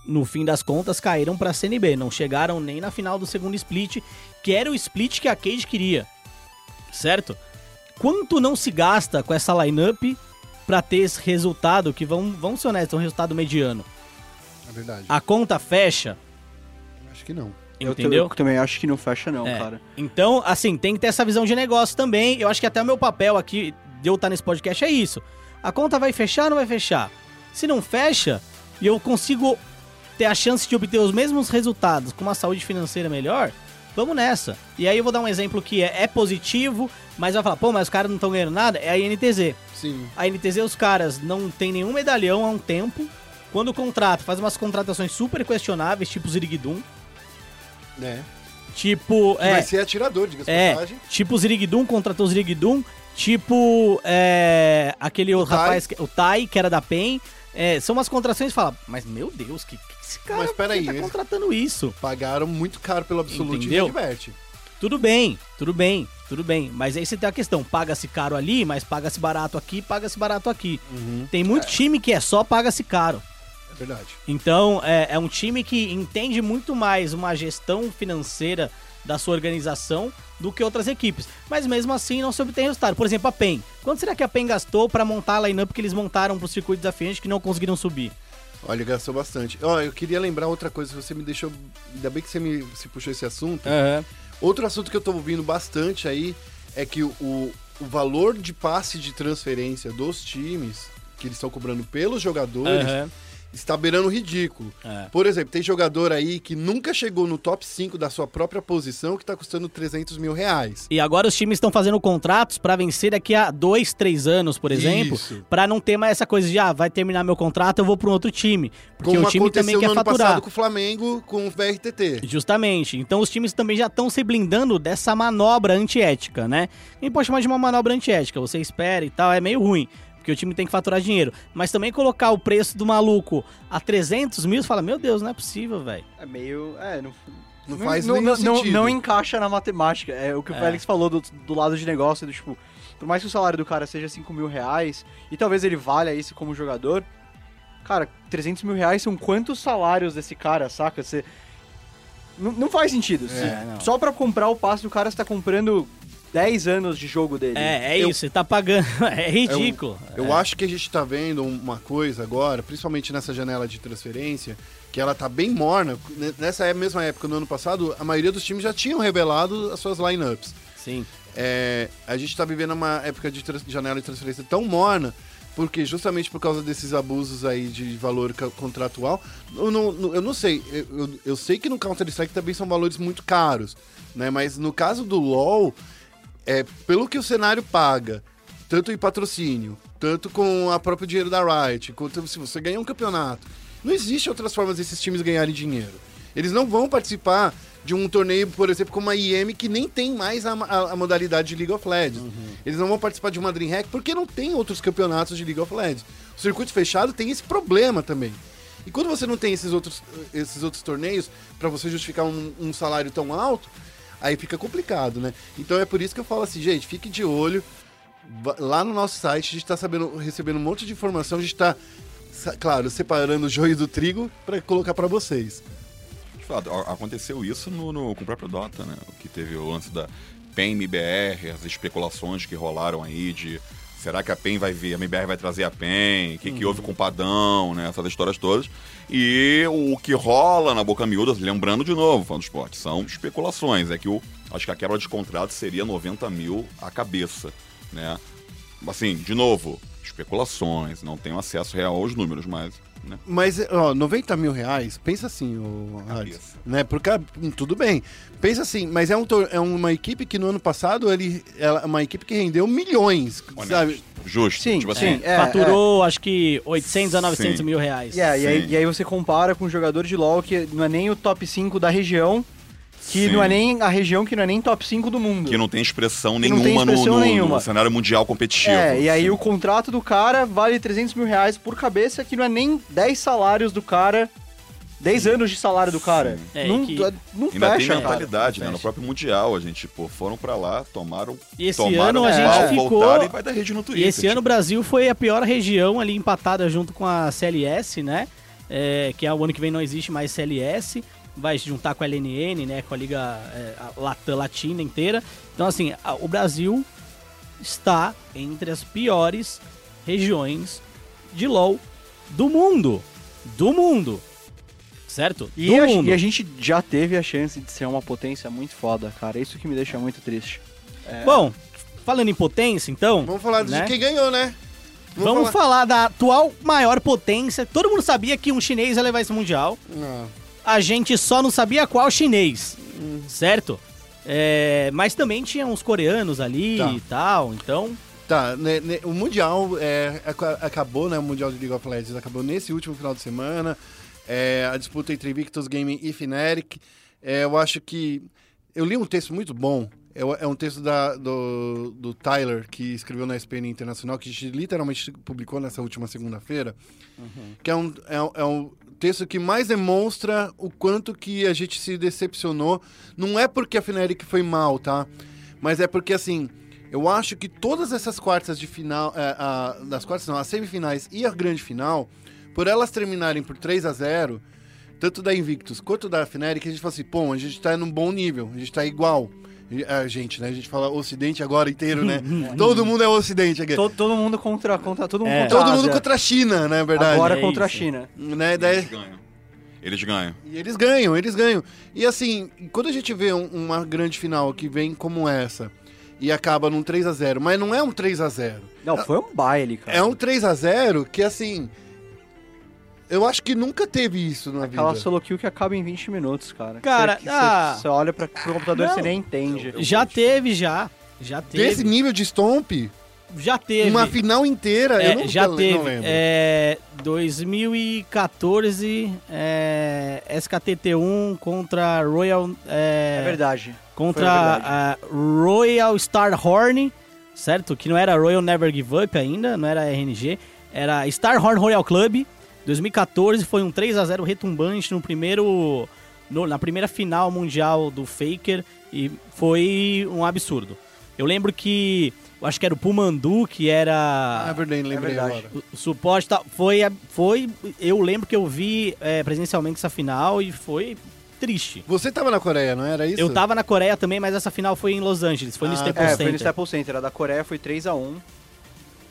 No fim das contas, caíram pra CNB. Não chegaram nem na final do segundo split, que era o split que a Cade queria. Certo? Quanto não se gasta com essa lineup pra ter esse resultado que, vamos, vamos ser honestos, é um resultado mediano. É verdade. A conta fecha, Acho que não. Entendeu? Eu, também acho que não fecha, não, É. cara. Então, assim, tem que ter essa visão de negócio também. Eu acho que até o meu papel aqui de eu estar nesse podcast é isso. A conta vai fechar ou não vai fechar? Se não fecha e eu consigo ter a chance de obter os mesmos resultados com uma saúde financeira melhor, vamos nessa. E aí eu vou dar um exemplo que é, é positivo, mas vai falar, pô, mas os caras não estão ganhando nada. É a INTZ. Sim. A NTZ, os caras não tem nenhum medalhão há um tempo. Quando contrata, faz umas contratações super questionáveis, tipo Zirigdum. Né? Tipo. Que É, Vai ser atirador, diga-se é, passagem. tipo Zirigdum, contratou Zirigdum. Tipo. É, aquele Tai. rapaz, que- o Tai, que era da PEN. É, são umas contratações que fala, mas meu Deus, que, que esse cara Mas peraí, tá contratando isso? Pagaram muito caro pelo Absolute Entendeu? e diverte. Tudo bem, tudo bem, tudo bem. Mas aí você tem a questão, paga-se caro ali, mas paga-se barato aqui, paga-se barato aqui. Tem muito time que é só paga-se caro. É verdade. Então, é, é um time que entende muito mais uma gestão financeira da sua organização do que outras equipes. Mas mesmo assim não se obtém resultado. Por exemplo, a PEN. Quanto será que a PEN gastou pra montar a lineup que eles montaram pro circuito desafiante que não conseguiram subir? Olha, gastou bastante. Ó, eu queria lembrar outra coisa, você me deixou. Ainda bem que você me se puxou esse assunto. Outro assunto que eu tô ouvindo bastante aí é que o, o valor de passe de transferência dos times que eles estão cobrando pelos jogadores Aham. Está beirando ridículo. É. Por exemplo, tem jogador aí que nunca chegou no top 5 da sua própria posição que tá custando 300 mil reais. E agora os times estão fazendo contratos pra vencer daqui a dois, três anos, por exemplo, pra não ter mais essa coisa de ah, vai terminar meu contrato, eu vou pra um outro time, porque Como o time também quer faturar. passado com o Flamengo, com o VRTT. Justamente. Então os times também já estão se blindando dessa manobra antiética, né? Nem pode chamar de uma manobra antiética. Você espera e tal, é meio ruim. Porque o time tem que faturar dinheiro. Mas também colocar o preço do maluco a 300 mil, você fala, meu Deus, não é possível, velho. É meio. É, não. Não faz não, nenhum não, não, sentido. não encaixa na matemática. É o que o É. Félix falou do, do lado de negócio, do tipo, por mais que o salário do cara seja 5 mil reais, e talvez ele valha isso como jogador, cara, 300 mil reais são quantos salários desse cara, saca? Você. Não, não faz sentido. É, Se- não. Só pra comprar o passe do cara, você tá comprando 10 anos de jogo dele. É, é Eu- isso, você tá pagando. [laughs] É ridículo. Eu acho que a gente tá vendo uma coisa agora, principalmente nessa janela de transferência, que ela tá bem morna. Nessa é- mesma época, no ano passado, a maioria dos times já tinham revelado as suas lineups. Sim. É, a gente tá vivendo uma época de janela de transferência tão morna, porque justamente por causa desses abusos aí de valor contratual, eu não, eu não sei, eu, eu- eu sei que no Counter-Strike também são valores muito caros, né? Mas no caso do LoL, é, pelo que o cenário paga, tanto em patrocínio, tanto com a próprio dinheiro da Riot, quanto se você ganhar um campeonato, não existe outras formas desses times ganharem dinheiro. Eles não vão participar de um torneio, por exemplo, como a IEM, que nem tem mais a, a- a modalidade de League of Legends. Eles não vão participar de uma DreamHack porque não tem outros campeonatos de League of Legends. O circuito fechado tem esse problema também. E quando você não tem esses outros, esses outros torneios para você justificar um, um salário tão alto, aí fica complicado, né? Então é por isso que eu falo assim, gente, fique de olho. Lá no nosso site, a gente tá sabendo, recebendo um monte de informação, a gente tá, sa- claro, separando o joio do trigo para colocar para vocês. Aconteceu isso no, no- com o próprio Dota, né? O que teve o lance da PEN MBR, as especulações que rolaram aí de será que a PEN vai vir, a MBR vai trazer a PEN, o que, que houve com o Padão, né? Essas histórias todas. E o que rola na boca miúda, lembrando de novo, fã do esporte, são especulações. É que o, acho que a quebra de contrato seria 90 mil a cabeça, né? Assim, de novo, especulações, não tenho acesso real aos números, mas. Né? Mas, ó, 90 mil reais, pensa assim, o Cabeça. né? Porque, hum, tudo bem. Pensa assim, mas é, um, é uma equipe que no ano passado, ele, é uma equipe que rendeu milhões, Honesto. sabe? Justo. Sim, tipo sim. assim, É, Faturou, acho que 800 a 900 Sim. mil reais. Yeah, e, aí, Sim. e aí você compara com um jogador de LoL que não é nem o top 5 da região, que Sim. não é nem a região que não é nem top 5 do mundo. que não tem expressão Que não nenhuma, tem expressão no, no- nenhuma. no cenário mundial competitivo. É, e aí Sim. o contrato do cara vale 300 mil reais por cabeça, que não é nem 10 salários do cara, 10 anos de salário do cara. É, não, e que- não Ainda tem fecha, cara. mentalidade, né? Fecha. No próprio Mundial, a gente, pô, foram pra lá, tomaram. E esse tomaram ano a gente pau, ficou- voltaram e vai dar rede no E Twitter. esse ano o tipo, Brasil foi a pior região ali empatada junto com a CLS, né? É, que é o ano que vem não existe mais CLS. Vai se juntar com a LNN, né? Com a Liga é, a Latam Latina inteira. Então, assim, a- o Brasil está entre as piores regiões de LoL do mundo. Do mundo. Certo? E do a, mundo. e a gente já teve a chance de ser uma potência muito foda, cara. Isso que me deixa muito triste. Bom, falando em potência, então. Vamos falar de né? quem ganhou, né? Vamos falar da atual maior potência. Todo mundo sabia que um chinês ia levar esse mundial. Não. A gente só não sabia qual chinês, certo? É, mas também tinha uns coreanos ali Tá. e tal, então. Tá, né, né, o Mundial é, aca- acabou, né? O Mundial de League of Legends acabou nesse último final de semana. É, a disputa entre Victus Gaming e Fnatic. É, eu acho que. Eu li um texto muito bom. É, é um texto da- do, do Tyler, que escreveu na SPN Internacional, que a gente literalmente publicou nessa última segunda-feira. Que é um, é, um- é um texto que mais demonstra o quanto que a gente se decepcionou. Não é porque a Fnatic foi mal, tá? Mas é porque, assim, eu acho que todas essas quartas de final, é, a- das quartas não, as semifinais e a grande final, por elas terminarem por 3 a 0 tanto da Invictus quanto da Fnatic, a gente fala assim, pô, a gente tá num bom nível, a gente tá igual. A gente, né? A gente fala Ocidente agora inteiro, né? [laughs] todo mundo é Ocidente aqui. Todo, todo mundo contra, contra todo mundo É. contra a Todo mundo contra a China, né? Verdade. Agora É contra a isso. China. Né? Daí, Eles ganham. Eles ganham. E eles ganham, eles ganham. E assim, quando a gente vê um- uma grande final que vem como essa e acaba num 3 a 0 mas não é um 3 a 0 Não, foi um baile, cara. É um 3 a 0 que assim. Eu acho que nunca teve isso na Aquela vida. solo kill que acaba em 20 minutos, cara. Cara, Você, ah. você, você olha pra, pro computador e Não. você nem entende. Já teve, já. Já Desse teve. nível de stomp, Já teve. uma final inteira, É, eu não, já não teve. lembro. É, 2014, é, SKTT1 contra Royal. É É, verdade. contra a Royal Starhorn, certo? Que não era Royal Never Give Up ainda, não era RNG, era Starhorn Royal Club. 2014 foi um 3 a 0 retumbante no primeiro no, na primeira final mundial do Faker e foi um absurdo. Eu lembro que eu acho que era o Pumandu que era Aberdeen, lembrei é agora. O, o suporte foi foi eu lembro que eu vi é, presencialmente essa final e foi triste. Você estava na Coreia, não era isso? Eu estava na Coreia também, mas essa final foi em Los Angeles, foi ah, no Staples é, Center. foi no Staples Center, era da Coreia foi 3 a 1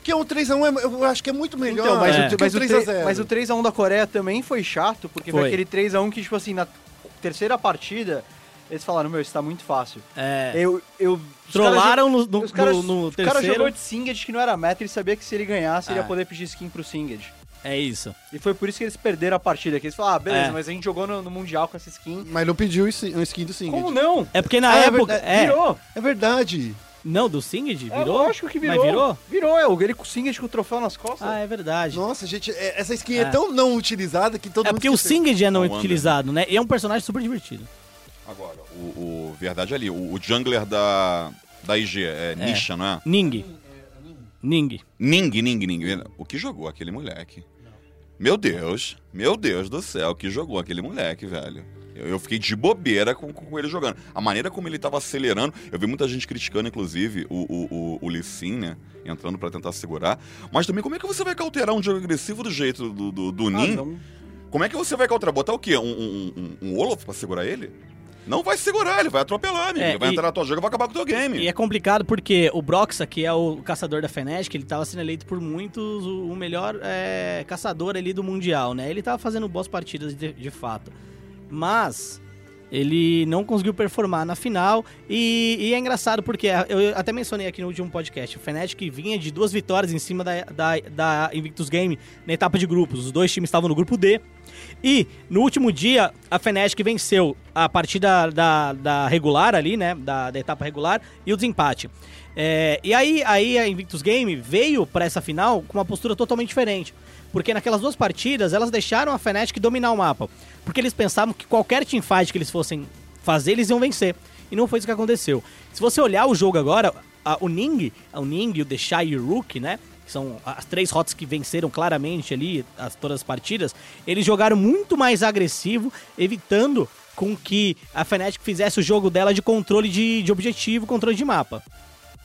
porque um 3x1 é eu acho que é muito melhor então, mas, é. o, mas, o 3x0. Mas o 3x1 da Coreia também foi chato, porque foi, foi aquele 3x1 que, tipo assim, na terceira partida, eles falaram, meu, isso tá muito fácil. É. Eu, eu, Trollaram no, no, no, no terceiro. O cara jogou de Singed que não era meta, ele sabia que se ele ganhasse, é. ele ia é. poder pedir skin pro Singed. É isso. E foi por isso que eles perderam a partida. Que eles falaram, ah, beleza, é. mas a gente jogou no, no, Mundial com essa skin. Mas não pediu um skin do Singed. Como não? É porque na ah, é época... É, é, virou. É verdade. Não, do Singed? É Virou? lógico que virou. Mas virou? Virou, é o ele com o Singed com o troféu nas costas. Ah, é verdade. Nossa, gente, é- essa skin é, É. tão não utilizada que todo é mundo porque o. Singed é não Não anda. utilizado, né? E é um personagem super divertido. Agora, o, o- verdade ali, o, o jungler da, da IG é, Nisha, não é? Ning. Ning. Ning, Ning, Ning. O que jogou aquele moleque? Meu Deus, meu Deus do céu, o que jogou aquele moleque, velho. Eu, fiquei de bobeira com, com ele jogando. A maneira como ele tava acelerando, eu vi muita gente criticando, inclusive, o, o, o, o Lee Sin, né? Entrando pra tentar segurar. Mas também, como é que você vai cauterar um jogo agressivo do jeito do, do, do Ah, Nin? não- Como é que você vai cauterar? Botar o quê? Um, um, um, um Olaf pra segurar ele? Não vai segurar, ele vai atropelar, amigo. É, ele vai e- entrar na tua jogo e vai acabar com o teu game. E é complicado porque o Broxa, que é o caçador da Fnatic, ele tava sendo eleito por muitos o o melhor é, caçador ali do Mundial, né? Ele tava fazendo boas partidas de, de fato. Mas ele não conseguiu performar na final e, e é engraçado porque eu até mencionei aqui no último podcast, o Fnatic vinha de duas vitórias em cima da, da, da Invictus Game na etapa de grupos. Os dois times estavam no grupo D. E no último dia, a Fnatic venceu a partida da, da regular ali, né? Da, da etapa regular e o desempate. É, e aí, aí a Invictus Game veio para essa final com uma postura totalmente diferente. Porque naquelas duas partidas, elas deixaram a Fnatic dominar o mapa. Porque eles pensavam que qualquer teamfight que eles fossem fazer, eles iam vencer. E não foi isso que aconteceu. Se você olhar o jogo agora, a- o Ning, o Ning, o Deshai e o Rook, né? Que são as três rotas que venceram claramente ali as, todas as partidas. Eles jogaram muito mais agressivo, evitando com que a Fnatic fizesse o jogo dela de controle de, de objetivo, controle de mapa.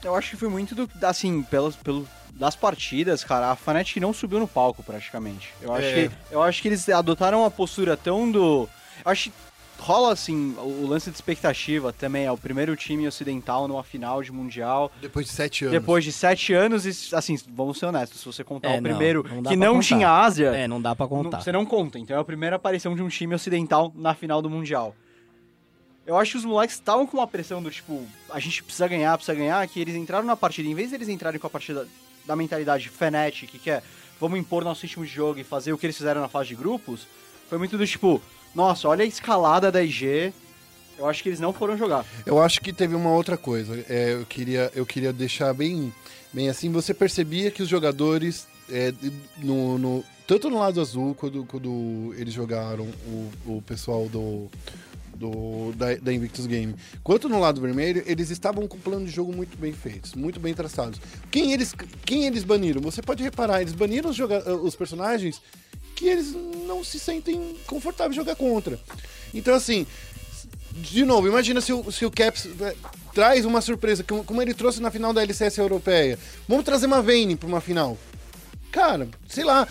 Eu acho que foi muito do, assim, pelos, pelo, das partidas, cara, a Fnatic não subiu no palco praticamente. Eu acho, É. que, eu acho que eles adotaram uma postura tão do. Eu acho que rola assim, o, lance de expectativa também. É o primeiro time ocidental numa final de mundial. Depois de sete anos. Depois de sete anos, e, assim, vamos ser honestos, se você contar É, o não, primeiro não que não contar. tinha Ásia, É, não dá pra não- contar. você não conta. Então é a primeira aparição de um time ocidental na final do Mundial. Eu acho que os moleques estavam com uma pressão do tipo, a gente precisa ganhar, precisa ganhar, que eles entraram na partida, em vez deles entrarem com a partida da mentalidade Fnatic, que é vamos impor nosso ritmo de jogo e fazer o que eles fizeram na fase de grupos, foi muito do tipo, nossa, olha a escalada da IG, eu acho que eles não foram jogar. Eu acho que teve uma outra coisa. É, eu, queria, eu queria deixar bem, bem assim. Você percebia que os jogadores, é, no, no- tanto no lado azul, quando, quando eles jogaram o, o pessoal do, do, da, da Invictus Game, quanto no lado vermelho, eles estavam com um plano de jogo muito bem feitos, muito bem traçados. Quem eles, quem eles baniram? Você pode reparar, eles baniram os, joga- os personagens que eles não se sentem confortáveis jogar contra. Então, assim, de novo, imagina se o, se o Caps eh, traz uma surpresa, como, ele trouxe na final da LCS europeia. Vamos trazer uma Vayne pra uma final. Cara, sei lá.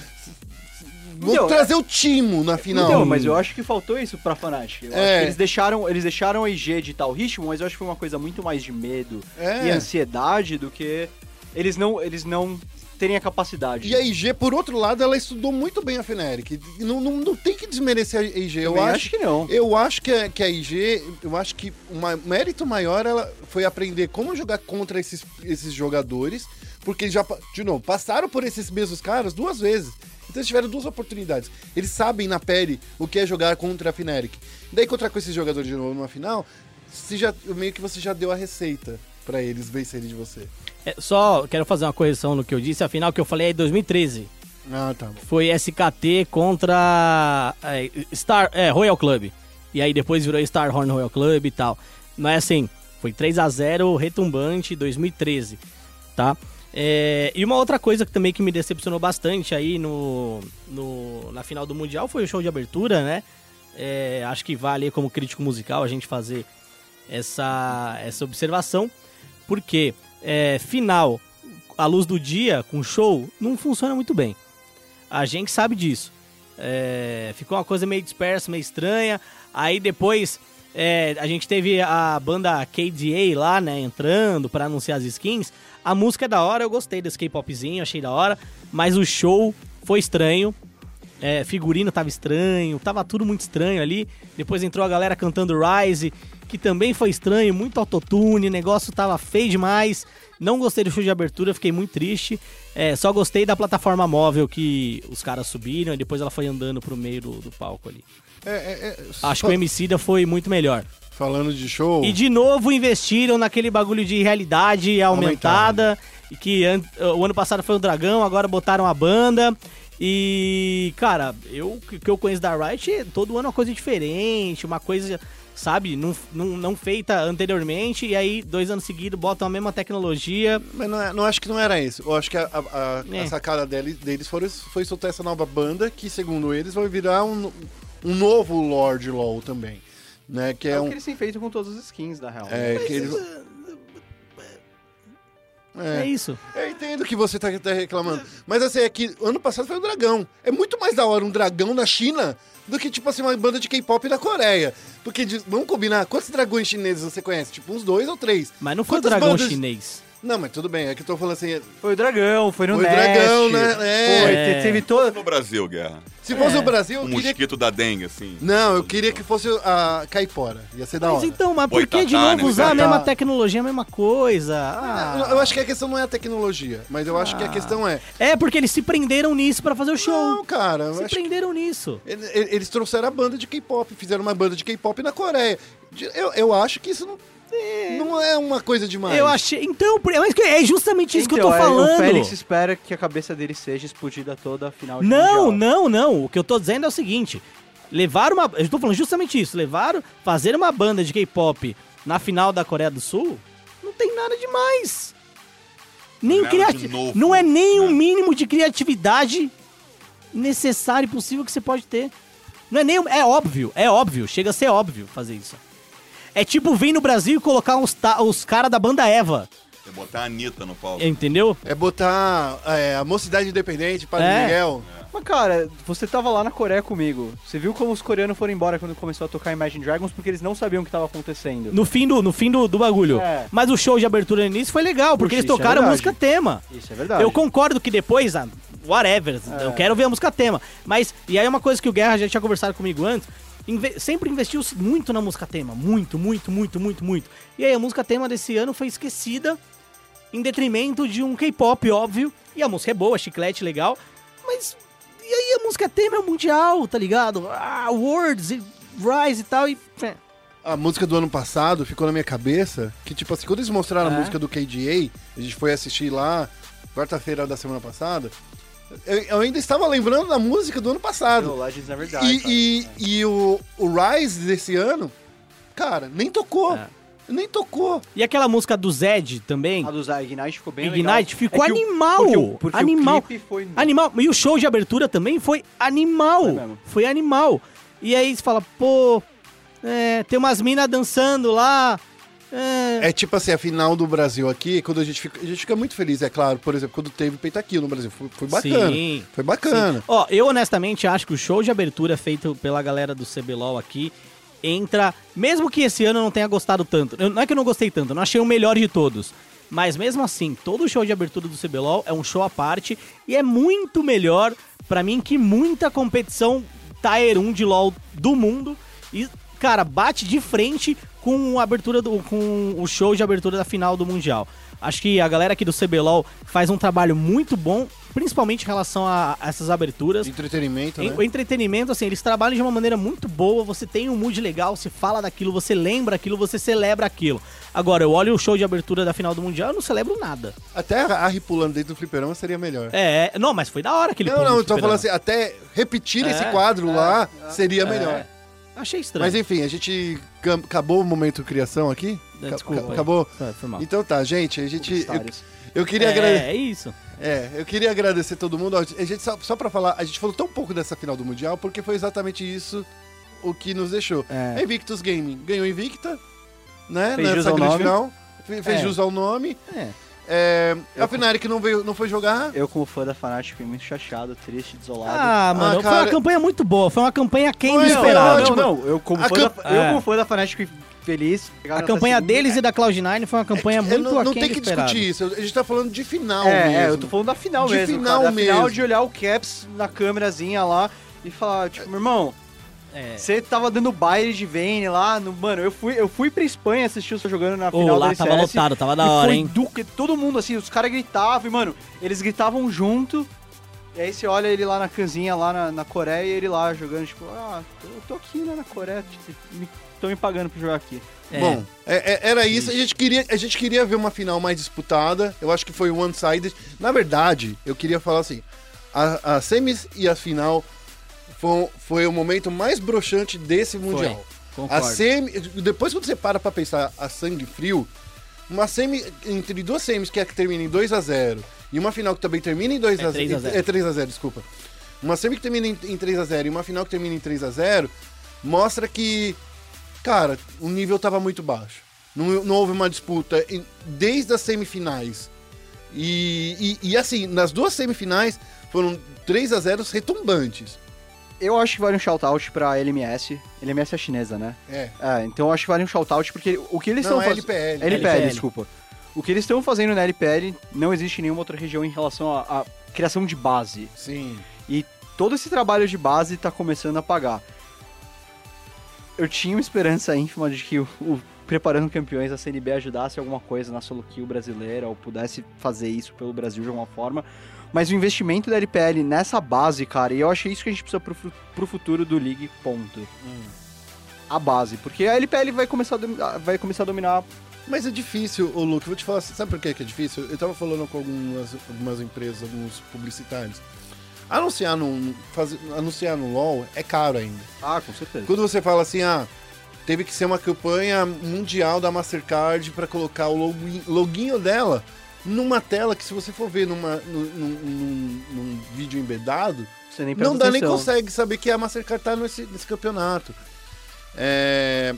Vamos Então, trazer o Timo na final. Então, mas eu acho que faltou isso pra Fnatic. Eu É. acho que eles deixaram, eles deixaram a IG de tal ritmo, mas eu acho que foi uma coisa muito mais de medo É. e ansiedade do que eles não, eles não terem a capacidade. E a IG, por outro lado, ela estudou muito bem a. E Não, não, não tem que desmerecer a IG. Eu Também acho, acho que não. Eu acho que a, que a IG, eu acho que o mérito maior ela foi aprender como jogar contra esses, esses jogadores, porque já, de novo, passaram por esses mesmos caras duas vezes. Então eles tiveram duas oportunidades. Eles sabem na pele o que é jogar contra a Fnatic. Daí encontrar com esses jogadores de novo numa final, você já, meio que você já deu a receita pra eles vencerem de você. É, só quero fazer uma correção no que eu disse. A final que eu falei é em 2013. Ah, tá. Foi SKT contra é, Star, é, Royal Club. E aí depois virou Star Horn Royal Club e tal. Mas assim, foi 3 a 0 retumbante 2013, tá? É, e uma outra coisa que também que me decepcionou bastante aí no, no- na final do Mundial foi o show de abertura, né? É, acho que vale como crítico musical a gente fazer essa, essa observação, porque é, final, à luz do dia, com show, não funciona muito bem. A gente sabe disso. É, ficou uma coisa meio dispersa, meio estranha. Aí depois é, a gente teve a banda KDA lá, né, entrando para anunciar as skins. A música é da hora, eu gostei desse K-popzinho, achei da hora. Mas o show foi estranho. É, figurino tava estranho, tava tudo muito estranho ali. Depois entrou a galera cantando Rise, que também foi estranho, muito autotune, o negócio tava feio demais. Não gostei do show de abertura, fiquei muito triste. É, só gostei da plataforma móvel que os caras subiram e depois ela foi andando pro meio do, do palco ali. É, é, é, Acho fa- que o Emicida foi muito melhor. Falando de show. E de novo investiram naquele bagulho de realidade aumentada. E que an- o ano passado foi o Dragão, agora botaram a banda. E, cara, eu o que eu conheço da Riot, é todo ano é uma coisa diferente, uma coisa, sabe, não, não, não feita anteriormente. E aí, dois anos seguidos, botam a mesma tecnologia. Mas não, é- não acho que não era isso. Eu acho que a, a- a- É. a sacada deles, deles foi, foi soltar essa nova banda que, segundo eles, vai virar um, um novo Lord LoL também, né? Que É, é, o um que eles têm feito com todas as skins, na real. é, que eles- É, isso. Eu entendo que você tá, tá reclamando. Mas assim, é que ano passado foi um dragão. É muito mais da hora um dragão na China do que, tipo assim, uma banda de K-pop na Coreia. Porque, vamos combinar, quantos dragões chineses você conhece? Tipo, uns dois ou três. Mas não foi Quantas dragão bandas- chinês. Não, mas tudo bem, é que eu tô falando assim. Foi o Dragão, foi no Foi o Nest. Dragão, né? É. Foi, É. te- teve toda... No Brasil, Guerra. Se fosse o Brasil, eu Um queria. mosquito da dengue, assim. Não, eu queria que fosse a Caipora. Ia ser da Mas hora. então, mas por que de Boitatá, novo né? usar a Boitatá. mesma tecnologia, a mesma coisa? Eu- Ah. Eu acho que a questão não é a tecnologia, mas eu acho que a questão é. É, porque eles se prenderam nisso pra fazer o show. Não, cara, eu se acho que prenderam nisso. ele- ele- eles trouxeram a banda de K-pop, fizeram uma banda de K-pop na Coreia. De- Eu, eu acho que isso não, não é uma coisa demais. Eu achei. Então, mas é justamente isso que eu Então, tô é, falando. O Félix espera que a cabeça dele seja explodida toda a final de Não, mundial. não, não. O que eu tô dizendo é o seguinte: levar uma. Eu tô falando justamente isso. Levar. Fazer uma banda de K-pop na final da Coreia do Sul não tem nada demais. Nem Nada de criati... novo, Não é nem o né? mínimo de criatividade necessário e possível que você pode ter. Não é nem. É óbvio, é óbvio. Chega a ser óbvio fazer isso. É tipo vir no Brasil e colocar uns ta- os caras da banda Eva. É botar a Anitta no palco. Entendeu? É botar é, a Mocidade Independente, Padre É. Miguel. Mas, cara, você tava lá na Coreia comigo. Você viu como os coreanos foram embora quando começou a tocar Imagine Dragons porque eles não sabiam o que tava acontecendo. No fim do, no fim do, do bagulho. É. Mas o show de abertura no início foi legal, porque Puxa, eles é tocaram verdade. música tema. Isso é verdade. Eu concordo que depois, ah, whatever, É. eu quero ver a música tema. Mas, e aí uma coisa que o Guerra já tinha conversado comigo antes, inve- sempre investiu muito na música tema. Muito, muito, muito, muito, muito. E aí a música tema desse ano foi esquecida em detrimento de um K-pop, óbvio. E a música é boa, chiclete, legal. Mas, e aí a música tema é mundial, tá ligado? Ah, Words, e Rise e tal, e... é. A música do ano passado ficou na minha cabeça que, tipo assim, quando eles mostraram É. a música do KDA, a gente foi assistir lá, quarta-feira da semana passada, eu, eu ainda estava lembrando da música do ano passado. No Legends Never Die, cara. E, e, e o, o Rise desse ano, cara, nem tocou. É. Nem tocou. E aquela música do Zed também? A do Zay Ignite ficou bem Ignite legal. ficou É o- animal. porque o- porque animal. O clipe foi... Animal. E o show de abertura também foi animal. Foi mesmo. Foi animal. E aí você fala, pô, é, tem umas minas dançando lá. É, É tipo assim, a final do Brasil aqui, quando a gente fica, a gente fica muito feliz, é claro, por exemplo, quando teve Pentakill no Brasil, foi, foi bacana. Sim. Foi bacana. Sim. Ó, eu honestamente acho que o show de abertura feito pela galera do CBLOL aqui entra. Mesmo que esse ano eu não tenha gostado tanto. eu- Não é que eu não gostei tanto, eu não achei o melhor de todos. Mas mesmo assim, todo show de abertura do CBLOL é um show à parte e é muito melhor pra mim que muita competição Tier 1 de LoL do mundo. E, cara, bate de frente com a abertura do, com o show de abertura da final do Mundial. Acho que a galera aqui do CBLOL faz um trabalho muito bom, principalmente em relação a, a essas aberturas. Entretenimento, né? O entretenimento, assim, eles trabalham de uma maneira muito boa, você tem um mood legal, você fala daquilo, você lembra aquilo, você celebra aquilo. Agora, eu olho o show de abertura da final do Mundial, eu não celebro nada. Até a Harry pulando dentro do fliperama seria melhor. É, é, não, mas foi da hora aquele não, não, eu tô falando assim, até repetir É, esse quadro lá seria melhor. É. Achei estranho. Mas enfim, a gente acabou o momento criação aqui? É, desculpa. Acabou? Foi, foi mal. Então tá, gente, a gente. Eu, eu queria é, agradecer. é isso. É, eu queria agradecer todo mundo. A gente, só, só pra falar, a gente falou tão pouco dessa final do Mundial porque foi exatamente isso o que nos deixou. É. A Invictus Gaming ganhou Invicta, né? Fez nessa grande nome. final. Fe- Fez É. jus ao nome. É. É, Eu- a Fnatic não, veio, não foi jogar. Eu, como fã da Fnatic, fiquei muito chateado, triste, desolado. Ah, mano, foi cara. uma campanha muito boa, foi uma campanha quem Foi, foi esperado. ótimo. não, não, eu como, A fã camp- da, eu É. como fã da Fnatic feliz. A campanha deles e da Cloud9 foi uma campanha É, muito não, não tem que esperado. discutir isso. A gente tá falando de final É, mesmo. é, eu tô falando da final De mesmo, final cara, da final de olhar o Caps na câmerazinha lá e falar, tipo, meu irmão, É. você tava dando baile de Vayne lá, no, mano, eu fui, eu fui pra Espanha assistir o seu jogando na Ô, final lá da tava LCS, lotado, tava da e hora, foi hein? do que todo mundo assim, os caras gritavam e, mano, eles gritavam junto. E aí você olha ele lá na canzinha, lá na, na Coreia, e ele lá jogando, tipo, ah, eu tô aqui né, na Coreia, tipo, me, tô me pagando pra jogar aqui. É. Bom, é- é- era isso. A gente, queria, a gente queria ver uma final mais disputada. Eu acho que foi one-sided. Na verdade, eu queria falar assim: a, a semis e a final foi, foi o momento mais broxante desse Mundial. A Concordo. semi, depois quando você para pra pensar a sangue frio, uma semi, entre duas semis que é que termina em 2 a 0 e uma final que também termina em 2 É a 0 3 a 0. É 3 a 0 desculpa. uma semi que termina em, em 3x0 e uma final que termina em 3x0, mostra que, cara, o nível tava muito baixo. Não, não houve uma disputa em- desde as semifinais. E, e, e, assim, nas duas semifinais foram 3x0 retumbantes. Eu acho que vale um shout-out pra LMS. LMS é chinesa, né? É. É, então eu acho que vale um shout-out porque o que eles estão é fazendo... LPL. LPL, LPL. desculpa. O que eles estão fazendo na LPL não existe em nenhuma outra região em relação à à criação de base. Sim. E todo esse trabalho de base tá começando a pagar. Eu tinha uma esperança ínfima de que o, o Preparando Campeões, a CNB ajudasse alguma coisa na solo kill brasileira ou pudesse fazer isso pelo Brasil de alguma forma. Mas o investimento da LPL nessa base, cara, e eu achei isso que a gente precisa pro, pro futuro do League, ponto. A base, porque a LPL vai começar a, vai começar a dominar Mas é difícil, ô Luke, vou te falar, sabe por que que é difícil? Eu tava falando com algumas, algumas empresas, alguns publicitários. Anunciar no, fazer, anunciar no LoL é caro ainda. Ah, com certeza. Quando você fala assim, ah, teve que ser uma campanha mundial da Mastercard para colocar o login, loginho dela numa tela que se você for ver numa, num, num- num- vídeo embedado, Você nem não dá nem atenção. consegue saber que a Mastercard tá nesse, nesse campeonato. É,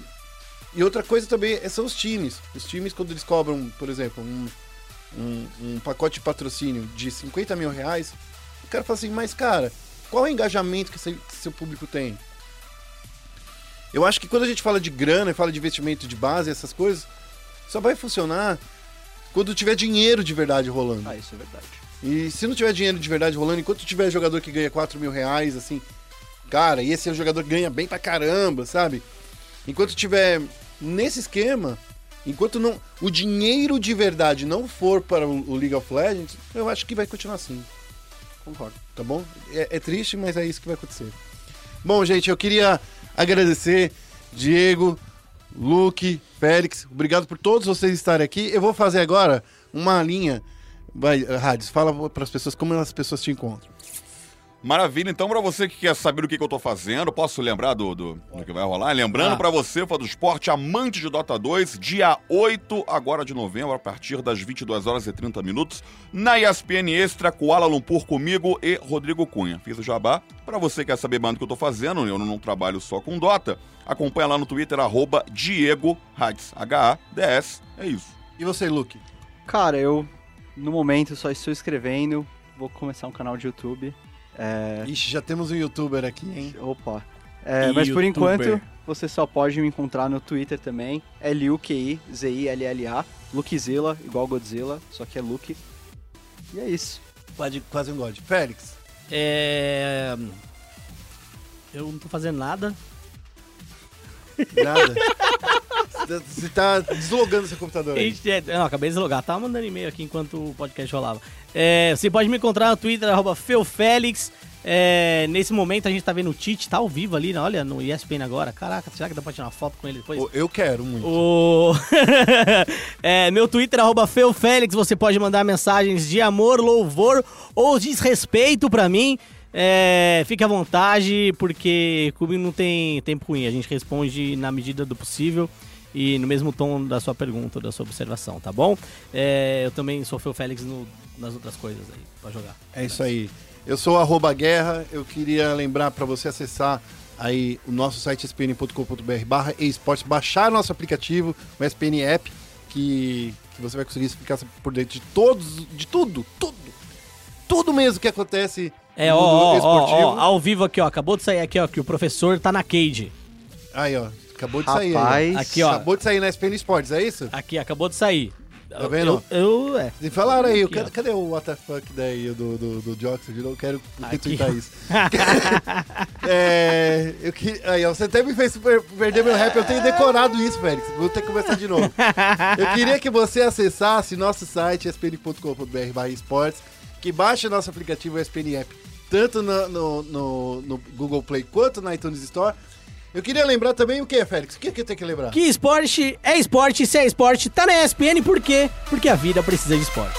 E outra coisa também é- são os times. Os times, quando eles cobram, por exemplo, um, um, um pacote de patrocínio de 50 mil reais, o cara fala assim, mas cara, qual é o engajamento que, esse- que seu público tem? Eu acho que quando a gente fala de grana e fala de investimento de base, essas coisas, só vai funcionar quando tiver dinheiro de verdade rolando. Ah, isso é verdade. E se não tiver dinheiro de verdade rolando, enquanto tiver jogador que ganha 4 mil reais, assim, cara, e esse é um jogador que ganha bem pra caramba, sabe? Enquanto tiver nesse esquema, enquanto não o dinheiro de verdade não for para o, League of Legends, eu acho que vai continuar assim, Concordo. tá bom? É, é triste, mas é isso que vai acontecer. Bom, gente, eu queria agradecer Diego, Luke, Félix, obrigado por todos vocês estarem aqui. Eu vou fazer agora uma linha. Vai, Hades, fala para as pessoas como as pessoas te encontram. Maravilha, então pra você que quer saber o que, que eu tô fazendo, posso lembrar do, do, do que vai rolar? Lembrando Ah. pra você, fã do esporte, amante de Dota 2, dia 8 agora de novembro, a partir das 22 horas e 30 minutos, na ESPN Extra, Kuala Lumpur comigo e Rodrigo Cunha. Fiz o jabá. Pra você que quer saber mais do que eu tô fazendo, eu não trabalho só com Dota, acompanha lá no Twitter, arroba Diego Hades, H-A-D-S, é isso. E você, Luke? Cara, eu no momento só estou escrevendo, vou começar um canal de YouTube. É, Ixi, já temos um youtuber aqui, hein? Opa. É, mas por enquanto, você só pode me encontrar no Twitter também. L-U-Q-I-Z-I-L-L-A. Lukizilla, igual Godzilla, só que é Luke. E é isso. Quase, quase um God. Félix. É... Eu não tô fazendo nada. Nada. Você tá deslogando seu computador aí. É, Não, acabei de deslogar. Tava mandando e-mail aqui enquanto o podcast rolava. É, você pode me encontrar no Twitter, arroba. É, nesse momento a gente tá vendo o Tite, tá ao vivo ali, né? olha, no ESPN agora. Caraca, será que dá pra tirar uma foto com ele depois? Eu quero muito. O... [laughs] é, meu Twitter, arroba você pode mandar mensagens de amor, louvor ou desrespeito pra mim. É, fique à vontade, porque comigo não tem tempo ruim. A gente responde na medida do possível e no mesmo tom da sua pergunta, da sua observação, tá bom? É, eu também sou Feufélix no, nas outras coisas aí, pra jogar. É isso aí. Eu sou arroba guerra. Eu queria lembrar para você acessar aí o nosso site spn.com.br barra esportes, baixar nosso aplicativo, o SPN App, que, que você vai conseguir ficar por dentro de todos, de tudo, tudo, tudo mesmo que acontece É, ó, ó, ó, esportivo. ó, ao vivo aqui, ó. Acabou de sair aqui, ó, que o professor tá na cage. Aí, ó, acabou de sair. aí, Rapaz. ó. Aqui, ó. Acabou de sair na SPN Esportes, é isso? Aqui, acabou de sair. Tá vendo? Eu, eu- é. E falaram aí, Aqui, cadê, cadê o WTF daí do, do, do Jox? Eu não quero retweetar isso. [laughs] [laughs] é, eu que, aí, ó, você até me fez per- perder meu rap, eu tenho decorado isso, Félix. Vou ter que começar de novo. Eu queria que você acessasse nosso site, spn.com.br esportes, que baixe nosso aplicativo SPN App, tanto no, no, no- no Google Play quanto na iTunes Store. Eu queria lembrar também o que, Félix? O que, que eu tenho que lembrar? Que esporte é esporte, se é esporte, tá na ESPN, por quê? Porque a vida precisa de esporte.